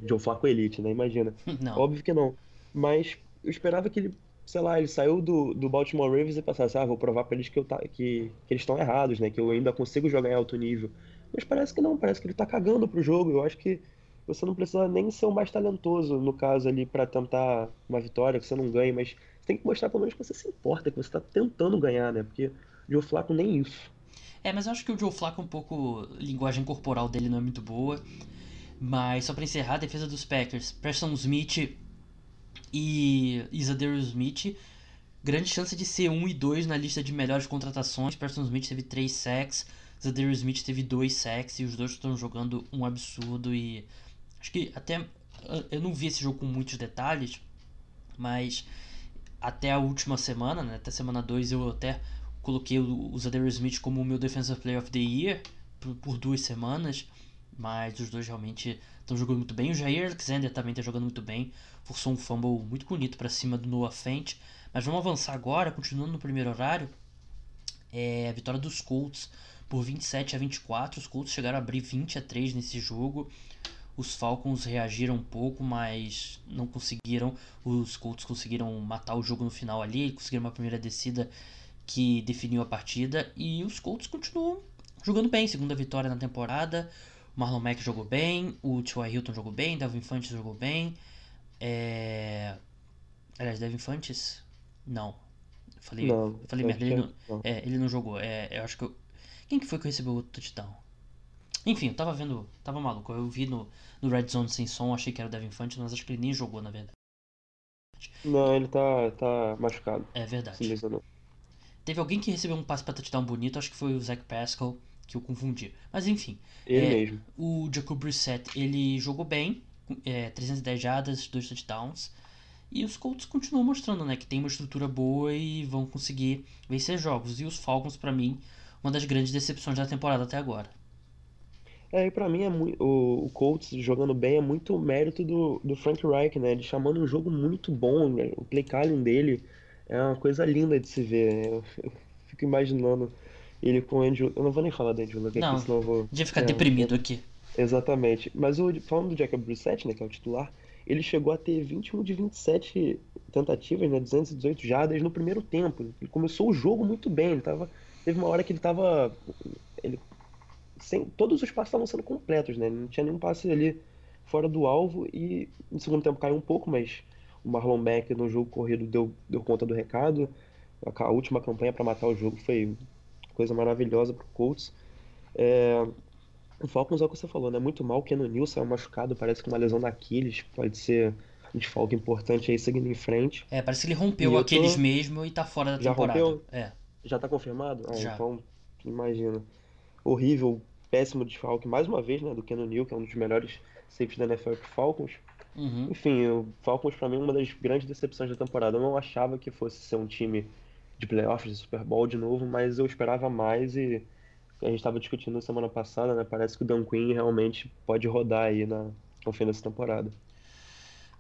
Joe Flacco Elite, né? Imagina. Não. Óbvio que não. Mas eu esperava que ele, sei lá, ele saiu do, do Baltimore Ravens e passasse, ah, vou provar pra eles que, eu tá, que, que eles estão errados, né? Que eu ainda consigo jogar em alto nível. Mas parece que não, parece que ele tá cagando pro jogo. Eu acho que você não precisa nem ser o mais talentoso, no caso ali, para tentar uma vitória, que você não ganhe, mas você tem que mostrar pelo menos que você se importa, que você está tentando ganhar, né? Porque o Joe Flacco nem isso. É, mas eu acho que o Joe Flacco um pouco. A linguagem corporal dele não é muito boa. Mas só para encerrar, a defesa dos Packers. Preston Smith e Isadero Smith. Grande chance de ser 1 e 2 na lista de melhores contratações. Preston Smith teve 3 sacks. Zadarius Smith teve 2 sacks e os dois estão jogando um absurdo e Acho que até. Eu não vi esse jogo com muitos detalhes, mas até a última semana, né, até semana 2, eu até coloquei o, o Smith como o meu Defensive Player of the Year por, por duas semanas, mas os dois realmente estão jogando muito bem. O Jair Alexander também está jogando muito bem, forçou um fumble muito bonito para cima do Noah Fent. Mas vamos avançar agora, continuando no primeiro horário. É a vitória dos Colts por 27 a 24. Os Colts chegaram a abrir 20 a 3 nesse jogo. Os Falcons reagiram um pouco, mas não conseguiram. Os Colts conseguiram matar o jogo no final ali, conseguiram uma primeira descida que definiu a partida. E os Colts continuam jogando bem, segunda vitória na temporada. O Marlon Mack jogou bem, o T.Y. Hilton jogou bem, Devin Fantes jogou bem. É... Aliás, Devin Fantes? Não. Falei, não, falei merda, ele não, não. É, ele não jogou. É, eu acho que eu... Quem que foi que recebeu o touchdown? Enfim, eu tava vendo. Tava maluco. Eu vi no, no Red Zone sem som, achei que era o Devin Fante, mas acho que ele nem jogou, na verdade. Não, ele tá, tá machucado. É verdade. Teve alguém que recebeu um passe pra touchdown bonito, acho que foi o Zach Pascal, que eu confundi. Mas enfim. Ele é, mesmo. O Jacob Brissett, ele jogou bem, é, 310 jardas, 2 touchdowns. E os Colts continuam mostrando, né, que tem uma estrutura boa e vão conseguir vencer jogos. E os Falcons, para mim, uma das grandes decepções da temporada até agora. É, e pra mim é muito, o, o Colts jogando bem é muito mérito do, do Frank Reich, né? Ele chamando um jogo muito bom, né? o play calling dele é uma coisa linda de se ver. Eu, eu fico imaginando ele com o Andrew. Eu não vou nem falar do Andrew Luck Não, aqui, senão eu vou. De ficar é, deprimido aqui. Exatamente. Mas o, falando do Jacob Brissett, né, que é o titular, ele chegou a ter 21 de 27 tentativas, né, 218 jardas no primeiro tempo. Ele começou o jogo muito bem, ele tava, teve uma hora que ele tava ele sem, todos os passes estavam sendo completos, né? Não tinha nenhum passe ali fora do alvo e no segundo tempo caiu um pouco, mas o Marlon Mack no jogo corrido deu, deu conta do recado. A, a última campanha para matar o jogo foi coisa maravilhosa pro Colts. É, o Falcons é o que você falou, né? Muito mal. O Keanu Neal saiu machucado, parece que uma lesão da Aquiles. Pode ser um desfalque importante aí seguindo em frente. É, parece que ele rompeu E eu aqueles tô- mesmo e tá fora da Já temporada. rompeu? É. Já tá confirmado? Ah, Já. então, imagina. Horrível, péssimo desfalque, mais uma vez, né? Do Keanu Neal, que é um dos melhores safeties da NFL pro Falcons. Uhum. Enfim, o Falcons pra mim é uma das grandes decepções da temporada. Eu não achava que fosse ser um time de playoffs, de Super Bowl de novo, mas eu esperava mais e a gente estava discutindo semana passada, né? Parece que o Dan Quinn realmente pode rodar aí na, no fim dessa temporada.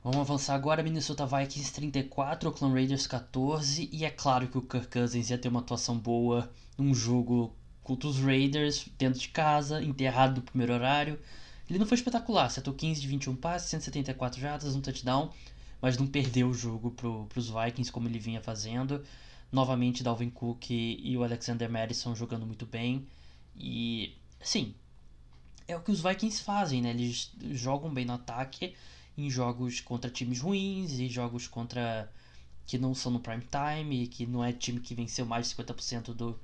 Vamos avançar agora. Minnesota Vikings 34, Oakland Raiders 14. E é claro que o Kirk Cousins ia ter uma atuação boa num jogo contra os Raiders, dentro de casa, enterrado no primeiro horário. Ele não foi espetacular, acertou 15 de 21 passes, 174 jardas, um touchdown, mas não perdeu o jogo pro, pros Vikings como ele vinha fazendo. Novamente, Dalvin Cook e o Alexander Madison jogando muito bem. E, assim, é o que os Vikings fazem, né? Eles jogam bem no ataque em jogos contra times ruins e jogos contra que não são no prime time, que não é time que venceu mais de 50% do,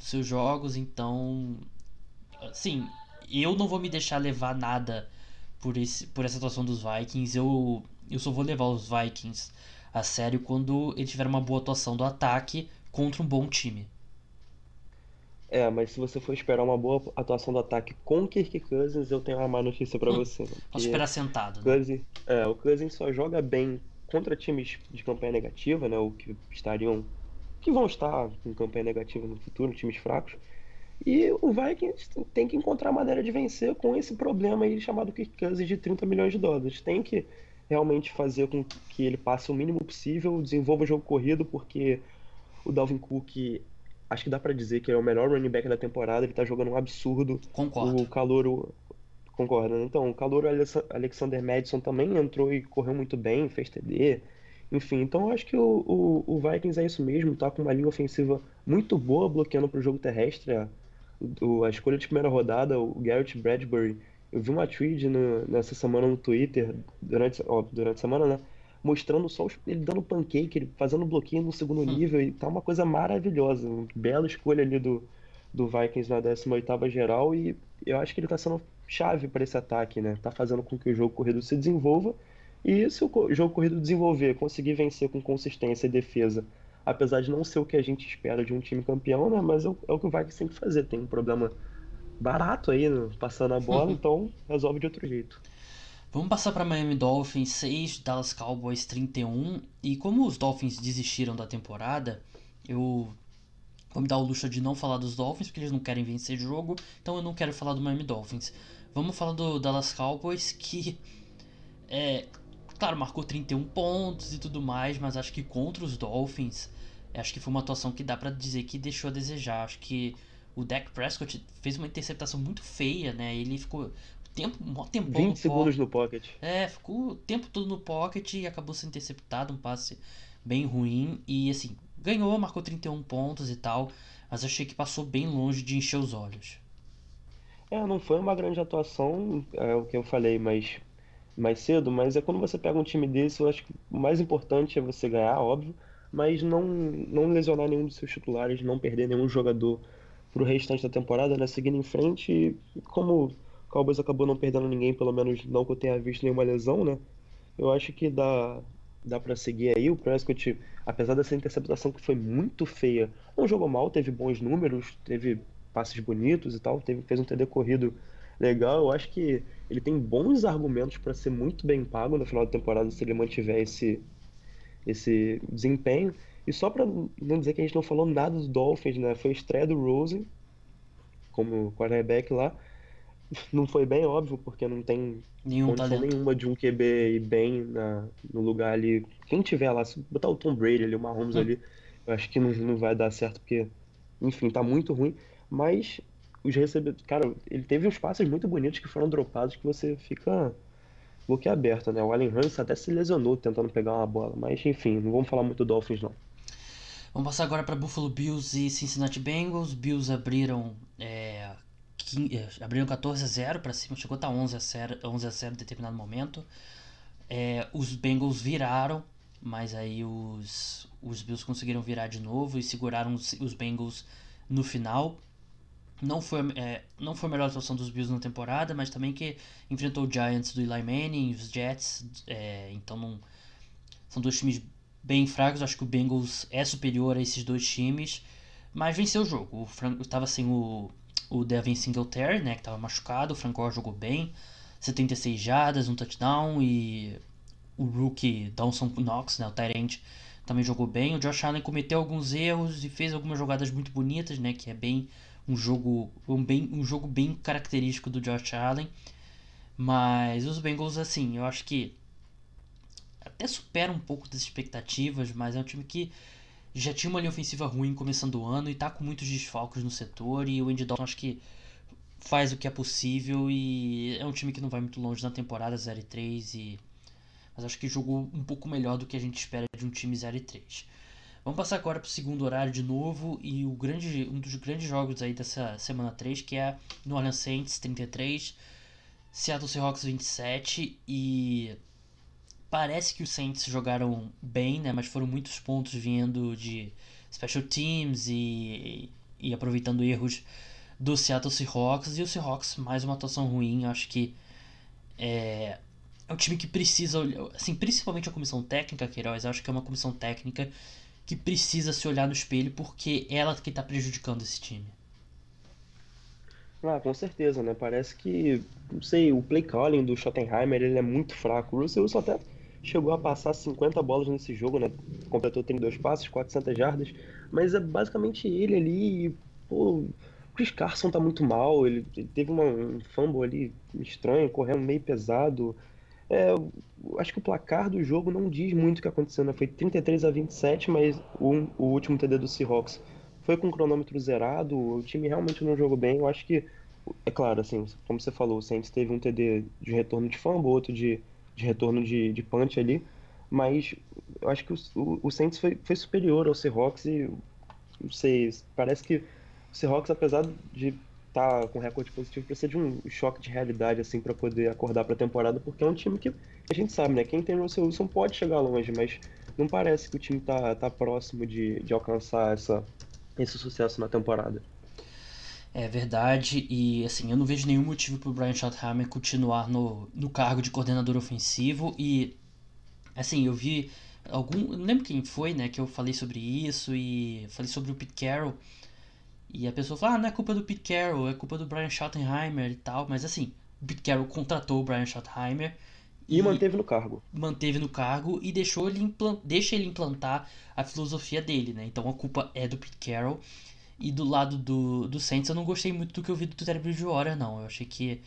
dos seus jogos, então assim, eu não vou me deixar levar nada por esse por essa atuação dos Vikings. Eu eu só vou levar os Vikings a sério quando eles tiverem uma boa atuação do ataque contra um bom time. É, mas se você for esperar uma boa atuação do ataque com Kirk Cousins, eu tenho uma má notícia pra Hum, você. né? Posso esperar sentado. né? Cousins, é, o Cousins só joga bem contra times de campanha negativa, né? Ou que estariam, que vão estar com campanha negativa no futuro, times fracos. E o Vikings tem que encontrar maneira de vencer com esse problema aí chamado Kirk Cousins de 30 milhões de dólares. Tem que realmente fazer com que ele passe o mínimo possível, desenvolva o jogo corrido, porque o Dalvin Cook, acho que dá pra dizer que é o melhor running back da temporada, ele tá jogando um absurdo. Concordo. O Calouro concorda, né? Então, o Calouro Alexa- Alexander Madison também entrou e correu muito bem, fez TD. Enfim, então eu acho que o, o, o Vikings é isso mesmo, tá com uma linha ofensiva muito boa bloqueando pro jogo terrestre. A, o- a escolha de primeira rodada, o Garrett Bradbury, eu vi uma tweet no- nessa semana no Twitter, durante, ó, durante a semana, né? Mostrando só os- ele dando pancake, ele fazendo bloqueio no segundo nível, e tá uma coisa maravilhosa. Uma bela escolha ali do, do Vikings na 18ª geral, e eu acho que ele tá sendo chave para esse ataque, né? Tá fazendo com que o jogo corrido se desenvolva, e se o jogo corrido desenvolver, conseguir vencer com consistência e defesa, apesar de não ser o que a gente espera de um time campeão, né? Mas é o, é o que o Vikings tem que fazer. Tem um problema barato aí, né? passando a bola, então resolve de outro jeito. Vamos passar para Miami Dolphins 6, Dallas Cowboys 31. E como os Dolphins desistiram da temporada, eu vou me dar o luxo de não falar dos Dolphins, porque eles não querem vencer jogo, então eu não quero falar do Miami Dolphins. Vamos falar do Dallas Cowboys, que é, claro, marcou 31 pontos e tudo mais, mas acho que contra os Dolphins, acho que foi uma atuação que dá pra dizer que deixou a desejar. Acho que o Dak Prescott fez uma interceptação muito feia, né? Ele ficou tempo, um mó tempão 20 no segundos no pocket. é, ficou o tempo todo no pocket e acabou sendo interceptado, um passe bem ruim. E assim, ganhou, marcou 31 pontos e tal, mas achei que passou bem longe de encher os olhos. É, não foi uma grande atuação, é o que eu falei mais, mais cedo, mas é quando você pega um time desse, eu acho que o mais importante é você ganhar, óbvio, mas não, não lesionar nenhum dos seus titulares, não perder nenhum jogador pro restante da temporada, né? Seguindo em frente, e como o Cowboys acabou não perdendo ninguém, pelo menos não que eu tenha visto nenhuma lesão, né? Eu acho que dá, dá para seguir aí. O Prescott, apesar dessa interceptação que foi muito feia, não jogou mal, teve bons números, teve passes bonitos e tal, teve, fez um TD corrido legal. Eu acho que ele tem bons argumentos para ser muito bem pago no final da temporada se ele mantiver esse, esse desempenho. E só para não dizer que a gente não falou nada dos Dolphins, né? Foi a estreia do Rosen como quarterback lá. não foi bem óbvio, porque não tem Nenhum condição talento. nenhuma de um QB ir bem na, no lugar ali. Quem tiver lá, se botar o Tom Brady ali, o Mahomes Hum. ali, eu acho que não, não vai dar certo, porque, enfim, tá muito ruim. Mas os recebedores, cara, ele teve uns passes muito bonitos que foram dropados que você fica boquiaberto, né? O Allen Hurts até se lesionou tentando pegar uma bola, mas enfim, não vamos falar muito do Dolphins, não. Vamos passar agora para Buffalo Bills e Cincinnati Bengals. Bills abriram é, é, abriram 14 a 0 para cima, chegou a estar 11 a 0, 11 a 0 em determinado momento. É, os Bengals viraram, mas aí os, os Bills conseguiram virar de novo e seguraram os, os Bengals no final. Não foi, é, não foi a melhor atuação dos Bills na temporada, mas também que enfrentou o Giants do Eli Manning, os Jets, é, então não, são dois times bem fracos. Acho que o Bengals é superior a esses dois times, mas venceu o jogo. O Franco estava sem o, o Devin Singletary, né, que estava machucado. O Franco jogou bem, 76 jardas, um touchdown e o rookie Dawson Knox, né, o Tyrant, também jogou bem. O Josh Allen cometeu alguns erros e fez algumas jogadas muito bonitas, né, que é bem um jogo um, bem, um jogo bem característico do Josh Allen. Mas os Bengals, assim, eu acho que até supera um pouco das expectativas, mas é um time que já tinha uma linha ofensiva ruim começando o ano e tá com muitos desfalques no setor e o Andy Dalton acho que faz o que é possível e é um time que não vai muito longe na temporada 0 e 3 e mas acho que jogou um pouco melhor do que a gente espera de um time 0 e 3. Vamos passar agora para o segundo horário de novo e o grande, um dos grandes jogos aí dessa semana 3, que é New Orleans Saints 33, Seattle Seahawks 27 e parece que os Saints jogaram bem, né, mas foram muitos pontos vindo de special teams e, e aproveitando erros do Seattle Seahawks e o Seahawks mais uma atuação ruim, acho que é, é um time que precisa, assim, principalmente a comissão técnica, Queiroz, acho que é uma comissão técnica que precisa se olhar no espelho porque ela que está prejudicando esse time. Ah, com certeza, né? Parece que, não sei, o play calling do Schottenheimer, ele é muito fraco. O Russell Wilson até chegou a passar 50 bolas nesse jogo, né? Completou 32 passes, 400 jardas, mas é basicamente ele ali. e, Pô, o Chris Carson tá muito mal, ele, ele teve uma, um fumble ali estranho, correndo meio pesado. É, acho que o placar do jogo não diz muito o que aconteceu, né? Foi 33 a 27, mas o, o último TD do Seahawks foi com o cronômetro zerado, o time realmente não jogou bem. Eu acho que, é claro, assim, como você falou, o Saints teve um TD de retorno de fumble, outro de, de retorno de, de punch ali, mas eu acho que o, o, o Saints foi, foi superior ao Seahawks e, não sei, parece que o Seahawks, apesar de estar com recorde positivo, precisa de um choque de realidade, assim, para poder acordar para a temporada, porque é um time que a gente sabe, né? Quem tem Russell Wilson pode chegar longe, mas não parece que o time tá, tá próximo de, de alcançar essa, esse sucesso na temporada. É verdade, e assim, eu não vejo nenhum motivo pro Brian Schottenheimer continuar no, no cargo de coordenador ofensivo e assim, eu vi algum, eu lembro quem foi, né, que eu falei sobre isso e falei sobre o Pete Carroll e a pessoa falou, ah, não é culpa do Pete Carroll, é culpa do Brian Schottenheimer e tal, mas assim, o Pete Carroll contratou o Brian Schottenheimer E, e manteve no cargo. Manteve no cargo e deixou ele deixa ele implantar a filosofia dele, né? Então a culpa é do Pete Carroll. E do lado do, do Saints eu não gostei muito do que eu vi do Terry Bridgewater, não. Eu achei que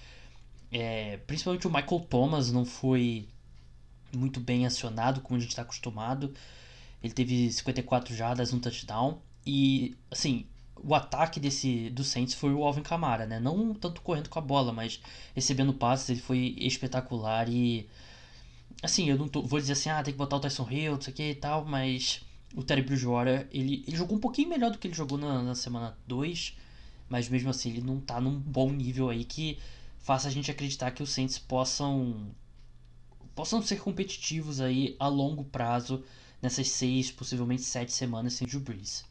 é, principalmente o Michael Thomas não foi muito bem acionado, como a gente está acostumado. Ele teve 54 jardas, um touchdown. E, assim, o ataque desse do Saints foi o Alvin Kamara, né? Não tanto correndo com a bola, mas recebendo passes, ele foi espetacular e assim, eu não tô, vou dizer assim, ah, tem que botar o Tyson Hill, não sei o que e tal, mas o Terry Bridgewater, ele, ele jogou um pouquinho melhor do que ele jogou na, na semana 2, mas mesmo assim ele não tá num bom nível aí que faça a gente acreditar que os Saints possam possam ser competitivos aí a longo prazo nessas seis, possivelmente sete semanas sem Drew Brees.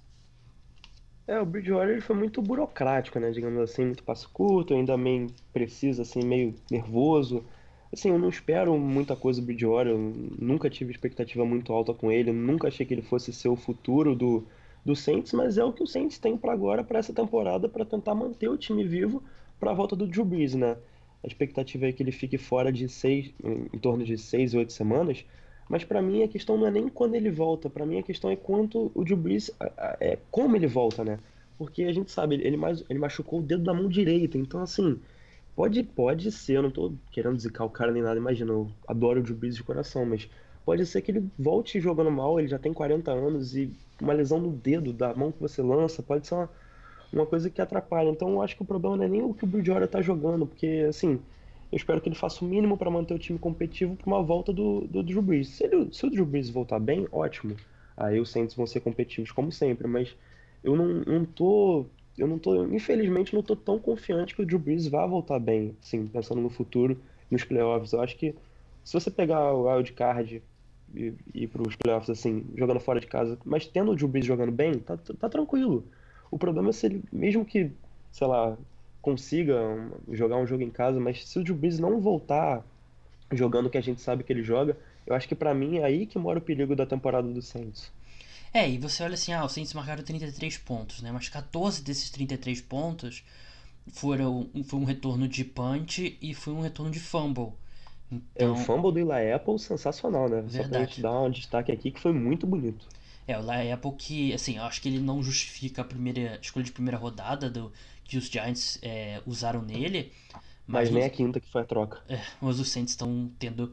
É, o Bridgewater foi muito burocrático, né? Digamos assim, muito passo curto, ainda meio preciso, assim, meio nervoso. Assim, eu não espero muita coisa do Bridgewater, eu nunca tive expectativa muito alta com ele, nunca achei que ele fosse ser o futuro do, do Saints, mas é o que o Saints tem para agora, para essa temporada, para tentar manter o time vivo para a volta do Drew Brees, né? A expectativa é que ele fique fora de seis, em torno de seis, oito semanas, mas para mim a questão não é nem quando ele volta, para mim a questão é quanto o Brees, é como ele volta, né? Porque a gente sabe, ele, mais, ele machucou o dedo da mão direita, então assim, Pode, pode ser, eu não tô querendo zicar o cara nem nada, imagina, eu adoro o Brees de coração, mas pode ser que ele volte jogando mal, ele já tem 40 anos e uma lesão no dedo da mão que você lança pode ser uma, uma coisa que atrapalha. Então eu acho que o problema não é nem o que o Bridgewater tá jogando, porque assim, eu espero que ele faça o mínimo para manter o time competitivo para uma volta do, do Drew Brees. Se, ele, se o Drew Brees voltar bem, ótimo. Aí os Saints vão ser competitivos como sempre, mas eu não, não tô eu não tô, infelizmente, não tô tão confiante que o Drew Brees vá voltar bem, assim, pensando no futuro, nos playoffs. Eu acho que se você pegar o wild card e ir para os playoffs assim, jogando fora de casa, mas tendo o Drew Brees jogando bem, tá, tá tranquilo. O problema é se ele, mesmo que, sei lá, consiga jogar um jogo em casa, mas se o Drew Brees não voltar jogando o que a gente sabe que ele joga, eu acho que para mim é aí que mora o perigo da temporada do Saints. É, e você olha assim, ah, os Saints marcaram 33 pontos, né? Mas 14 desses 33 pontos foram foi um retorno de punch e foi um retorno de fumble. Então, é, o fumble do Eli Apple sensacional, né? Verdade. Só pra gente dar um destaque aqui que foi muito bonito. É, o Apple que, assim, eu acho que ele não justifica a primeira a escolha de primeira rodada do, que os Giants é, usaram nele. Mas, mas nem os, a quinta que foi a troca. É, mas os Saints estão tendo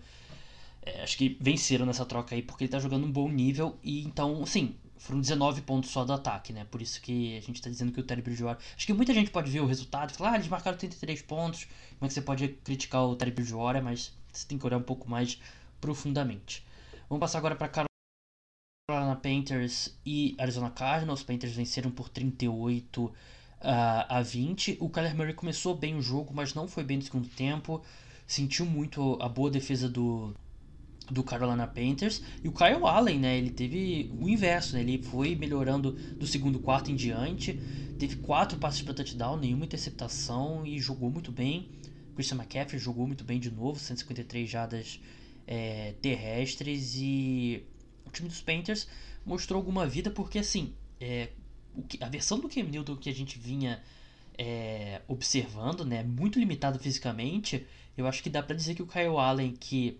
é, acho que venceram nessa troca aí porque ele tá jogando um bom nível e então, assim, foram 19 pontos só do ataque, né? Por isso que a gente tá dizendo que o Terry Bridgewater. Acho que muita gente pode ver o resultado e falar, ah, eles marcaram 33 pontos. Como é que você pode criticar o Terry Bridgewater? Mas você tem que olhar um pouco mais profundamente. Vamos passar agora para Carolina Panthers e Arizona Cardinals. Os Panthers venceram por 38 uh, a 20. O Kyler Murray começou bem o jogo, mas não foi bem no segundo tempo. Sentiu muito a boa defesa do, do Carolina Panthers. E o Kyle Allen, né? Ele teve o inverso, né? Ele foi melhorando do segundo quarto em diante. Teve quatro passes para touchdown, nenhuma interceptação e jogou muito bem. Christian McCaffrey jogou muito bem de novo, 153 jadas é, terrestres. E o time dos Panthers mostrou alguma vida porque, assim, é, que, a versão do Cam Newton que a gente vinha é, observando, né? Muito limitado fisicamente. Eu acho que dá para dizer que o Kyle Allen, que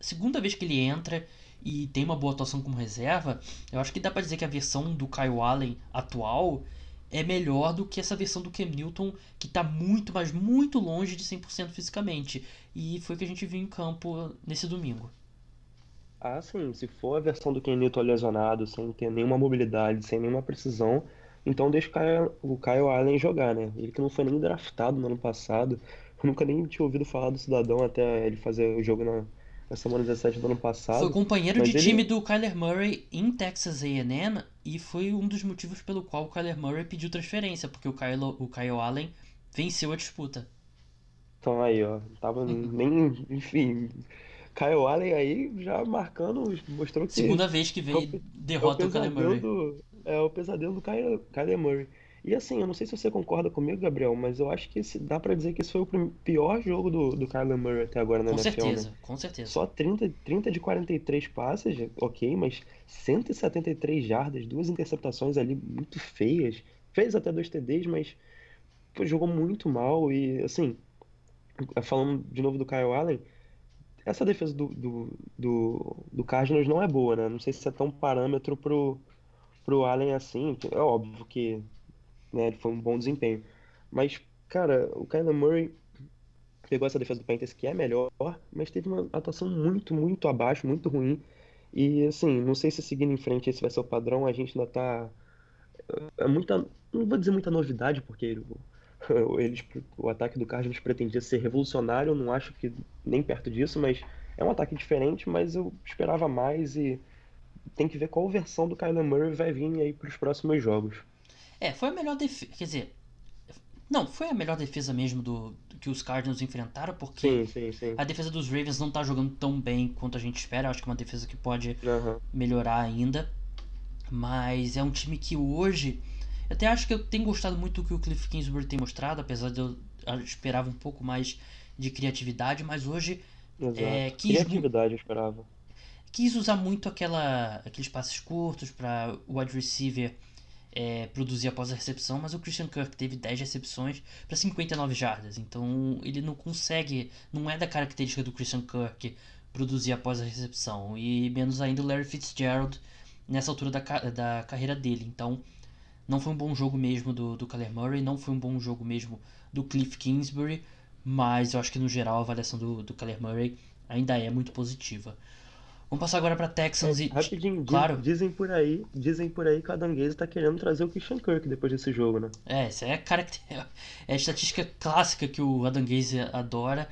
segunda vez que ele entra e tem uma boa atuação como reserva, eu acho que dá para dizer que a versão do Kyle Allen atual é melhor do que essa versão do Cam Newton que está muito, mas muito longe de 100% fisicamente. E foi o que a gente viu em campo nesse domingo. Ah, sim. Se for a versão do Newton lesionado, sem ter nenhuma mobilidade, sem nenhuma precisão, então deixa o Kyle, o Kyle Allen jogar, né? Ele que não foi nem draftado no ano passado. Eu nunca nem tinha ouvido falar do cidadão até ele fazer o jogo na, na semana 17 do ano passado. Foi companheiro de ele... time do Kyler Murray em Texas A&M e foi um dos motivos pelo qual o Kyler Murray pediu transferência, porque o Kyle, o Kyle Allen venceu a disputa. Então aí, ó, tava nem, enfim, Kyle Allen aí já marcando, mostrou que segunda vez que veio é derrota é o, o Kyler Murray. Do, é o pesadelo do Kyler Murray. E assim, eu não sei se você concorda comigo, Gabriel, mas eu acho que esse, dá para dizer que esse foi o pior jogo do, do Kyler Murray até agora na com NFL. Com certeza, né? com certeza. Só 30, 30 de 43 passes, ok, mas 173 jardas, duas interceptações ali muito feias. Fez até dois TDs, mas pô, jogou muito mal. E assim, falando de novo do Kyle Allen, essa defesa do, do, do, do Cardinals não é boa, né? Não sei se é tão parâmetro pro, pro Allen assim. É óbvio que né? Foi um bom desempenho. Mas, cara, o Kyler Murray pegou essa defesa do Panthers que é melhor, mas teve uma atuação muito, muito abaixo, muito ruim. E assim, não sei se seguindo em frente esse vai ser o padrão, a gente ainda tá. É muita. Não vou dizer muita novidade, porque eles, o ataque do Cardinals pretendia ser revolucionário, não acho que nem perto disso, mas é um ataque diferente, mas eu esperava mais e tem que ver qual versão do Kyler Murray vai vir aí para os próximos jogos. É, foi a melhor defesa. Quer dizer. Não, foi a melhor defesa mesmo do, do que os Cardinals enfrentaram, porque sim, sim, sim. a defesa dos Ravens não tá jogando tão bem quanto a gente espera. Acho que é uma defesa que pode uhum. melhorar ainda. Mas é um time que hoje. Eu até acho que eu tenho gostado muito do que o Cliff Kingsbury tem mostrado, apesar de eu, eu esperava um pouco mais de criatividade, mas hoje. É, quis, criatividade eu esperava. Quis usar muito aquela, aqueles passes curtos para o wide receiver é, produzir após a recepção, mas o Christian Kirk teve 10 recepções para 59 jardas, então ele não consegue, não é da característica do Christian Kirk produzir após a recepção, e menos ainda o Larry Fitzgerald nessa altura da, da carreira dele, então Não foi um bom jogo mesmo do, do Kyler Murray, não foi um bom jogo mesmo do Cliff Kingsbury, mas eu acho que no geral a avaliação do, do Kyler Murray ainda é muito positiva. Vamos passar agora para Texans É, e. rapidinho, Claro. dizem por aí, dizem por aí que a Danguese tá querendo trazer o Christian Kirk depois desse jogo, né? É, isso é, caracter... é a estatística clássica que o Adam Gaze adora.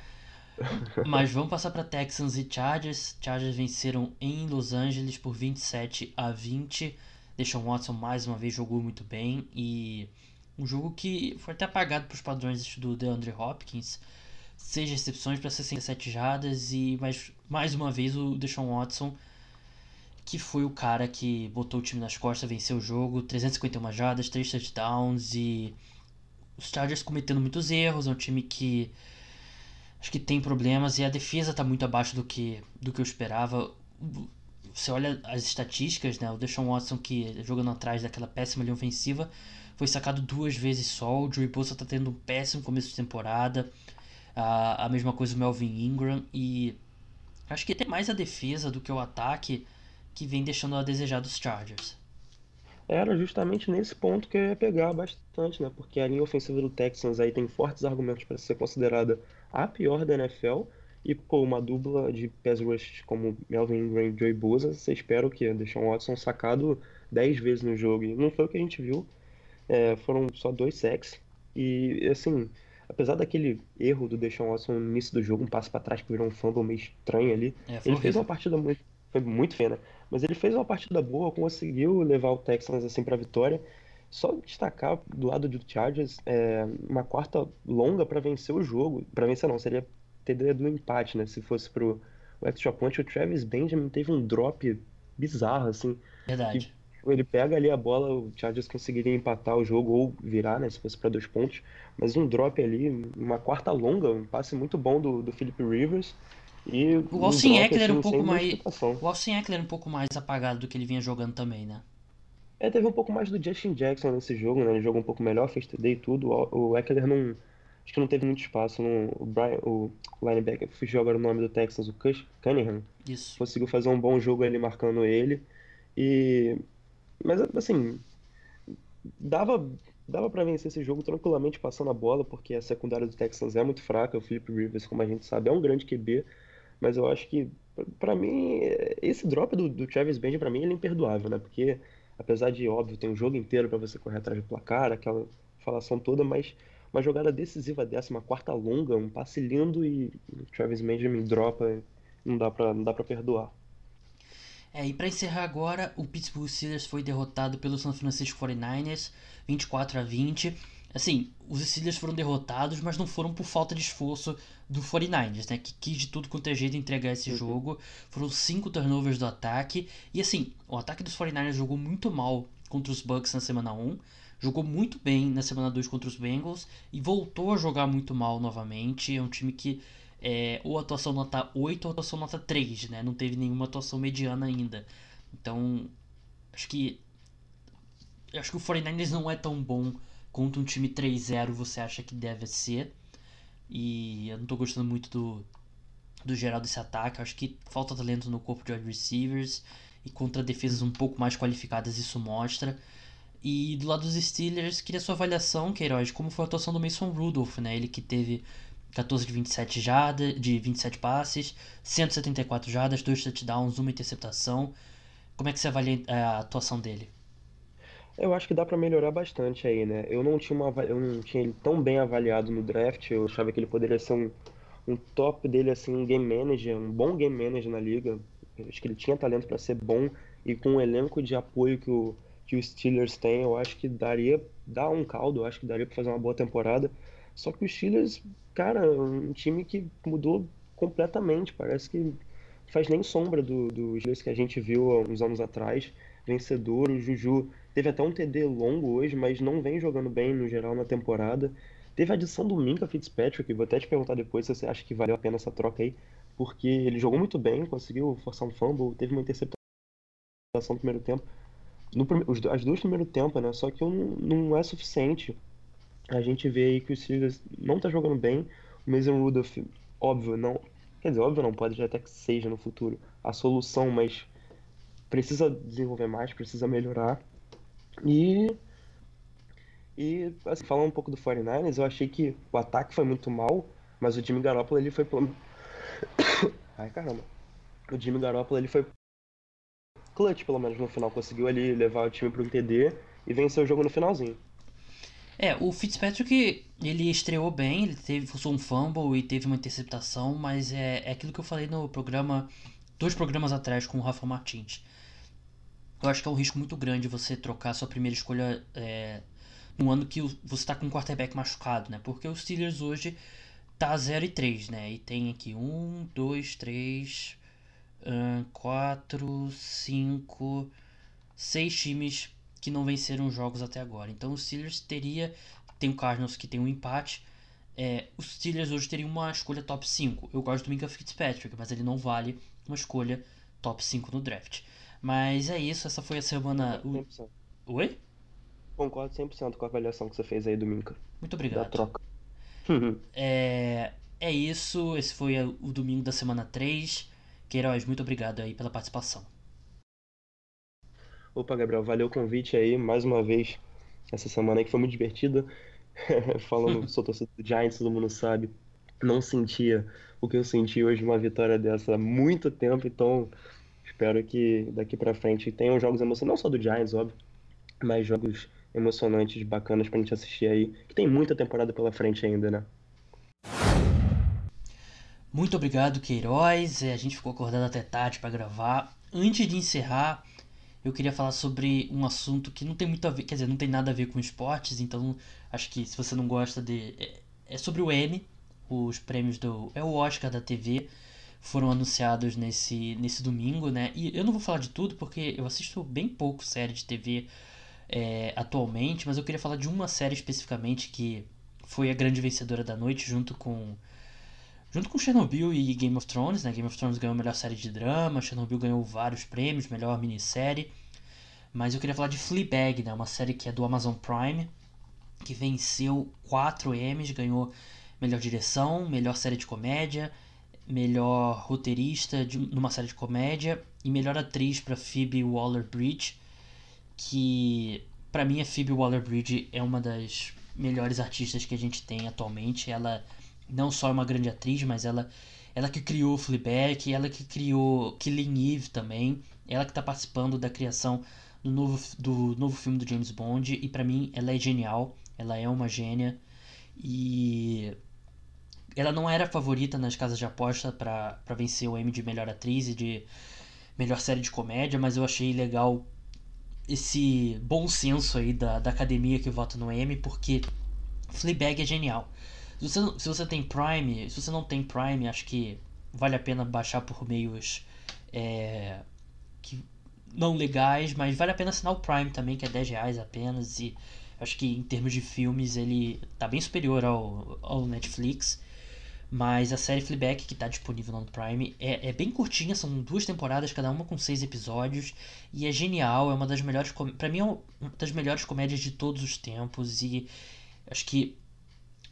Mas vamos passar para Texans e Chargers. Chargers venceram em Los Angeles por 27 a 20. Deshaun Watson mais uma vez jogou muito bem e um jogo que foi até apagado para os padrões do DeAndre Hopkins. Seis recepções para 67 jardas e mais, mais uma vez o Deshaun Watson que foi o cara que botou o time nas costas, venceu o jogo, 351 jardas, 3 touchdowns e os Chargers cometendo muitos erros, é um time que acho que tem problemas e a defesa está muito abaixo do que do que eu esperava. Você olha as estatísticas, né? O Deshaun Watson que jogando atrás daquela péssima linha ofensiva foi sacado duas vezes só. O Joey Bosa está tendo um péssimo começo de temporada. A, a mesma coisa o Melvin Ingram e acho que tem mais a defesa do que o ataque que vem deixando a desejar dos Chargers. Era justamente nesse ponto que eu ia pegar bastante, né? Porque a linha ofensiva do Texans aí tem fortes argumentos para ser considerada a pior da NFL. E, pô, uma dupla de pass rush como Melvin Ingram e Joey Bosa, você espera o quê? Deixar um Watson sacado 10 vezes no jogo. E não foi o que a gente viu. É, foram só dois sacks. E, assim, apesar daquele erro do Deshaun Watson no início do jogo, um passo para trás que virou um fumble meio estranho ali, É, ele fez uma partida muito, foi muito feia, né? Mas ele fez uma partida boa, conseguiu levar o Texans assim para vitória. Só destacar do lado do Chargers, é, uma quarta longa para vencer o jogo. Para vencer não, seria ter do empate, né? Se fosse pro extra point, o Travis Benjamin teve um drop bizarro assim. Verdade. Ele pega ali a bola, o Chargers conseguiria empatar o jogo ou virar, né? Se fosse para dois pontos. Mas um drop ali, uma quarta longa, um passe muito bom do, do Philip Rivers. E O um Austin drop, Eckler era um assim, pouco mais. O Austin Eckler um pouco mais apagado do que ele vinha jogando também, né? É, teve um pouco mais do Justin Jackson nesse jogo, né? Ele jogou um pouco melhor, fez TD e tudo. O o Eckler não. Acho que não teve muito espaço. Não, o Brian, o linebacker, fugiu agora o nome do Texans, o Cunningham, Isso. conseguiu fazer um bom jogo ali marcando ele. E. Mas assim. Dava, dava para vencer esse jogo tranquilamente passando a bola, porque a secundária do Texans é muito fraca. O Philip Rivers, como a gente sabe, é um grande QB. Mas eu acho que, pra mim, esse drop do, do Travis Benjamin, pra mim, ele é imperdoável, né? Porque, apesar de, óbvio, tem um jogo inteiro pra você correr atrás do placar, aquela falação toda, mas uma jogada decisiva dessa, uma quarta longa, um passe lindo e o Travis Benjamin dropa, não dá pra, não dá pra perdoar. É, e pra encerrar agora, o Pittsburgh Steelers foi derrotado pelo San Francisco 49ers, 24 a 20. Assim, os Steelers foram derrotados, mas não foram por falta de esforço do 49ers, né? Que quis de tudo quanto é jeito entregar esse Uhum. jogo. Foram cinco turnovers do ataque. E assim, o ataque dos 49ers jogou muito mal contra os Bucks na semana 1. Jogou muito bem na semana 2 contra os Bengals. E voltou a jogar muito mal novamente. É um time que é, ou atuação nota 8 ou atuação nota 3, né? Não teve nenhuma atuação mediana ainda. Então, acho que acho que o 49ers não é tão bom quanto um time 3-0 você acha que deve ser. E eu não tô gostando muito do, do geral desse ataque. Acho que falta talento no corpo de wide receivers. E contra defesas um pouco mais qualificadas isso mostra. E do lado dos Steelers, queria sua avaliação, Queiroz, como foi a atuação do Mason Rudolph, né? Ele que teve 14 de 27 jardas, de 27 passes, 174 jardas, 2 touchdowns, uma interceptação. Como é que você avalia eh, a atuação dele? Eu acho que dá pra melhorar bastante aí, né? Eu não tinha uma, eu não tinha ele tão bem avaliado no draft, eu achava que ele poderia ser um, um top dele, assim, um game manager, um bom game manager na liga. Eu acho que ele tinha talento pra ser bom e com o elenco de apoio que o, que o Steelers tem, eu acho que daria, dá um caldo, eu acho que daria pra fazer uma boa temporada. Só que o Steelers, cara, um time que mudou completamente, parece que faz nem sombra do, do Steelers que a gente viu há uns anos atrás, vencedor, o Juju Teve até um TD longo hoje, mas não vem jogando bem no geral na temporada. Teve a adição do Minka Fitzpatrick, vou até te perguntar depois se você acha que valeu a pena essa troca aí, porque ele jogou muito bem, conseguiu forçar um fumble, teve uma interceptação no primeiro tempo. No os as duas no primeiro tempo, né? Só que não, não é suficiente. A gente vê aí que o Steelers não tá jogando bem. O Mason Rudolph, óbvio, não. Quer dizer, óbvio não, pode até que seja no futuro a solução, mas precisa desenvolver mais, precisa melhorar. E E, assim, falando um pouco do 49ers, eu achei que o ataque foi muito mal, mas o Jimmy Garoppolo ele foi. Ai, caramba. O Jimmy Garoppolo ele foi clutch, pelo menos no final. Conseguiu ali levar o time pro TD e vencer o jogo no finalzinho. É, o Fitzpatrick, ele estreou bem, ele teve forçou um fumble e teve uma interceptação, mas é, é aquilo que eu falei no programa, dois programas atrás com o Rafa Martins. Eu acho que é um risco muito grande você trocar sua primeira escolha é, no ano que você está com um quarterback machucado, né? Porque o Steelers hoje tá 0 e 3, né? E tem aqui 1, 2, 3, 4, 5, 6 times que não venceram jogos até agora. Então o Steelers teria. Tem o Cardinals que tem um empate. É, os Steelers hoje teriam uma escolha top 5. Eu gosto do Minka Fitzpatrick, mas ele não vale uma escolha top 5 no draft. Mas é isso, essa foi a semana. 100%. Oi? Concordo 100% com a avaliação que você fez aí do Minka. Muito obrigado. Da troca. é, é isso, esse foi o domingo da semana 3. Queiroz, muito obrigado aí pela participação. Opa, Gabriel, valeu o convite aí mais uma vez essa semana aí que foi muito divertida. Falando, sou torcedor do Giants, todo mundo sabe. Não sentia o que eu senti hoje uma vitória dessa há muito tempo, então espero que daqui para frente tenham jogos emocionantes, não só do Giants, óbvio, mas jogos emocionantes, bacanas pra gente assistir aí, que tem muita temporada pela frente ainda, né? Muito obrigado, Queiroz. É, a gente ficou acordado até tarde para gravar. Antes de encerrar, eu queria falar sobre um assunto que não tem muito a ver, quer dizer, não tem nada a ver com esportes, então acho que se você não gosta de. É, é sobre o Emmy, os prêmios do. É o Oscar da TV, foram anunciados nesse, nesse domingo, né? E eu não vou falar de tudo porque eu assisto bem pouco série de TV é, atualmente, mas eu queria falar de uma série especificamente que foi a grande vencedora da noite, junto com. Junto com Chernobyl e Game of Thrones, né? Game of Thrones ganhou a melhor série de drama, Chernobyl ganhou vários prêmios, melhor minissérie. Mas eu queria falar de Fleabag, né? Uma série que é do Amazon Prime, que venceu 4 Emmys, ganhou melhor direção, melhor série de comédia, melhor roteirista de, numa série de comédia e melhor atriz para Phoebe Waller-Bridge, que para mim a Phoebe Waller-Bridge é uma das melhores artistas que a gente tem atualmente. Ela não só é uma grande atriz, mas ela ela que criou Fleabag, ela que criou Killing Eve também, ela que está participando da criação do novo, do novo filme do James Bond e para mim ela é genial, ela é uma gênia e ela não era favorita nas casas de aposta para vencer o Emmy de melhor atriz e de melhor série de comédia, mas eu achei legal esse bom senso aí da, da academia que vota no Emmy, porque Fleabag é genial. Se você, se você tem Prime, se você não tem Prime, acho que vale a pena baixar por meios é, que, não legais, mas vale a pena assinar o Prime também, que é 10 reais apenas. E acho que em termos de filmes ele tá bem superior ao, ao Netflix. Mas a série Fleabag, que está disponível no Prime, é, é bem curtinha, são duas temporadas, cada uma com seis episódios, e é genial, é uma das melhores, para mim é uma das melhores comédias de todos os tempos, e acho que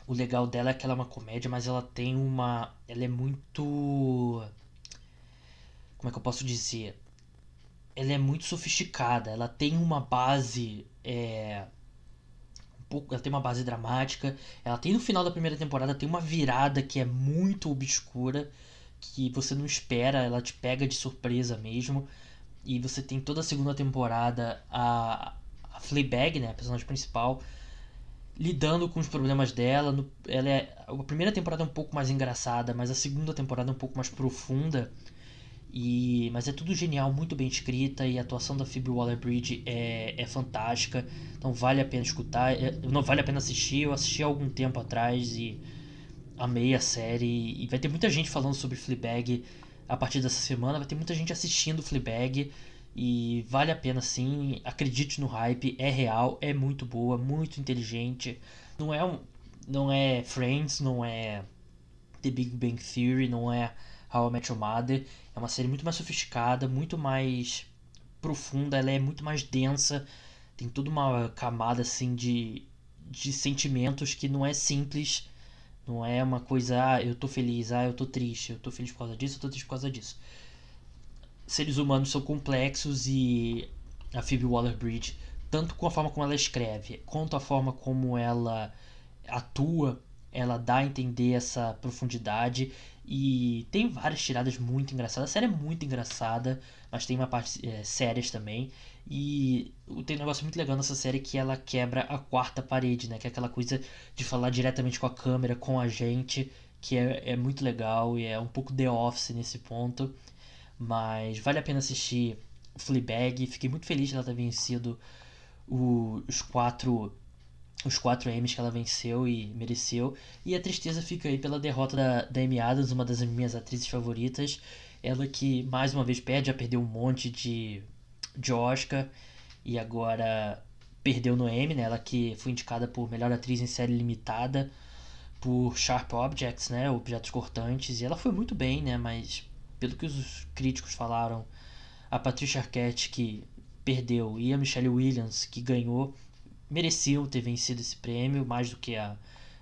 o legal dela é que ela é uma comédia, mas ela tem uma, ela é muito, como é que eu posso dizer, ela é muito sofisticada, ela tem uma base, é, pouco, ela tem uma base dramática. Ela tem no final da primeira temporada tem uma virada que é muito obscura, que você não espera, ela te pega de surpresa mesmo. E você tem toda a segunda temporada a, a Fleabag, né, a personagem principal, lidando com os problemas dela. No, ela é, a primeira temporada é um pouco mais engraçada, mas a segunda temporada é um pouco mais profunda. E, mas é tudo genial, muito bem escrita e a atuação da Phoebe Waller-Bridge é, é fantástica. Então vale a pena escutar, é, não vale a pena assistir. Eu assisti há algum tempo atrás e amei a série. E vai ter muita gente falando sobre Fleabag a partir dessa semana. Vai ter muita gente assistindo Fleabag e vale a pena sim. Acredite no hype, é real, é muito boa, muito inteligente. Não é um, não é Friends, não é The Big Bang Theory, não é How I Met Your Mother. É uma série muito mais sofisticada, muito mais profunda, ela é muito mais densa, tem toda uma camada assim de, de sentimentos que não é simples, não é uma coisa, ah, eu tô feliz, ah, eu tô triste, eu tô feliz por causa disso, eu tô triste por causa disso. Seres humanos são complexos e a Phoebe Waller-Bridge tanto com a forma como ela escreve, quanto a forma como ela atua, ela dá a entender essa profundidade e tem várias tiradas muito engraçadas. A série é muito engraçada, mas tem uma parte é, sérias também. E tem um negócio muito legal nessa série que ela quebra a quarta parede, né? Que é aquela coisa de falar diretamente com a câmera, com a gente, que é, é muito legal e é um pouco The Office nesse ponto. Mas vale a pena assistir Fleabag. Fiquei muito feliz de ela ter vencido o, os quatro os quatro Emmys que ela venceu e mereceu. E a tristeza fica aí pela derrota da, da Amy Adams, uma das minhas atrizes favoritas. Ela que mais uma vez perde, já perdeu um monte de, de Oscar e agora perdeu no Emmy, né? Ela que foi indicada por melhor atriz em série limitada por Sharp Objects, né? Objetos cortantes. E ela foi muito bem, né? Mas pelo que os críticos falaram, a Patricia Arquette que perdeu e a Michelle Williams que ganhou mereciam ter vencido esse prêmio mais do que a,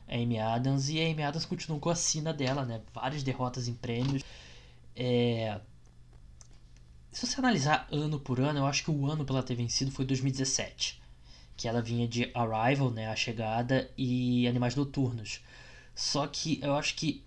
a Amy Adams e a Amy Adams continuou com a sina dela, né? Várias derrotas em prêmios. É... Se você analisar ano por ano, eu acho que o ano para ela ter vencido foi 2017, que ela vinha de Arrival, né, a chegada e Animais Noturnos. Só que eu acho que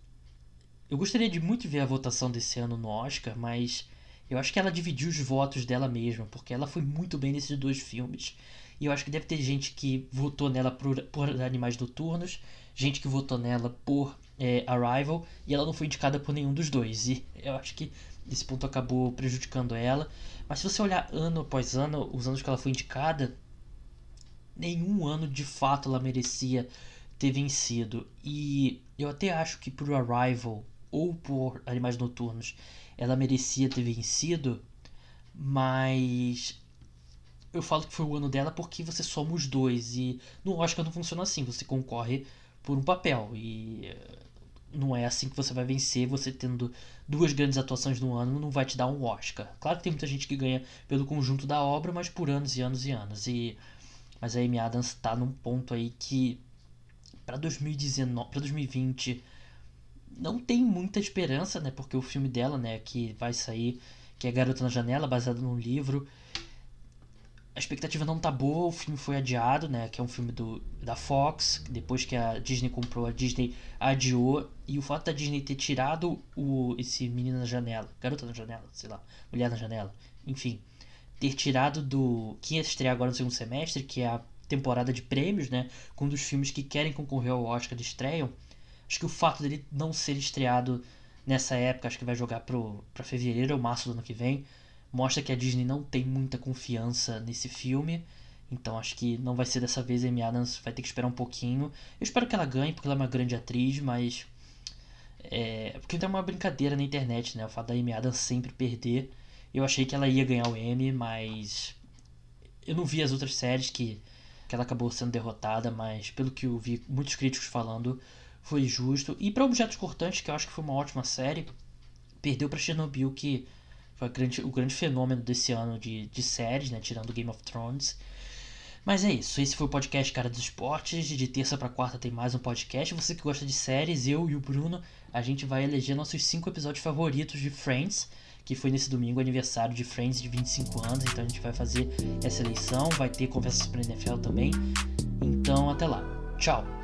eu gostaria de muito ver a votação desse ano no Oscar, mas eu acho que ela dividiu os votos dela mesma, porque ela foi muito bem nesses dois filmes. E eu acho que deve ter gente que votou nela por, por Animais Noturnos, gente que votou nela por é, Arrival, e ela não foi indicada por nenhum dos dois. E eu acho que esse ponto acabou prejudicando ela. Mas se você olhar ano após ano, os anos que ela foi indicada, nenhum ano de fato ela merecia ter vencido. E eu até acho que por Arrival ou por Animais Noturnos ela merecia ter vencido, mas eu falo que foi o ano dela porque você soma os dois. E no Oscar não funciona assim. Você concorre por um papel. E eh, não é assim que você vai vencer. Você tendo duas grandes atuações no ano não vai te dar um Oscar. Claro que tem muita gente que ganha pelo conjunto da obra, mas por anos e anos e anos. E mas a Amy Adams está num ponto aí que para 2019, para 2020 não tem muita esperança, né? Porque o filme dela, né, que vai sair, que é Garota na Janela, baseado num livro, a expectativa não tá boa, o filme foi adiado, né? Que é um filme do, da Fox, depois que a Disney comprou, a Disney adiou. E o fato da Disney ter tirado o, esse menino na janela, garota na janela, sei lá, mulher na janela, enfim, ter tirado do. que ia estrear agora no segundo semestre, que é a temporada de prêmios, né? Com um dos filmes que querem concorrer ao Oscar estreiam. Acho que o fato dele não ser estreado nessa época, acho que vai jogar pro, pra fevereiro ou março do ano que vem mostra que a Disney não tem muita confiança nesse filme. Então acho que não vai ser dessa vez a Amy Adams, vai ter que esperar um pouquinho. Eu espero que ela ganhe, porque ela é uma grande atriz, mas. É, porque tem uma brincadeira na internet, né? O fato da Amy Adams sempre perder. Eu achei que ela ia ganhar o Emmy, mas. Eu não vi as outras séries que, que ela acabou sendo derrotada, mas pelo que eu vi muitos críticos falando, foi justo. E para Objetos Cortantes, que eu acho que foi uma ótima série, perdeu para Chernobyl, que foi grande, o grande fenômeno desse ano de, de séries, né? Tirando Game of Thrones. Mas é isso. Esse foi o podcast Cara dos Esportes. De terça para quarta tem mais um podcast. Você que gosta de séries, eu e o Bruno, a gente vai eleger nossos cinco episódios favoritos de Friends. Que foi nesse domingo, aniversário de Friends de 25 anos. Então a gente vai fazer essa eleição. Vai ter conversas sobre NFL também. Então até lá. Tchau.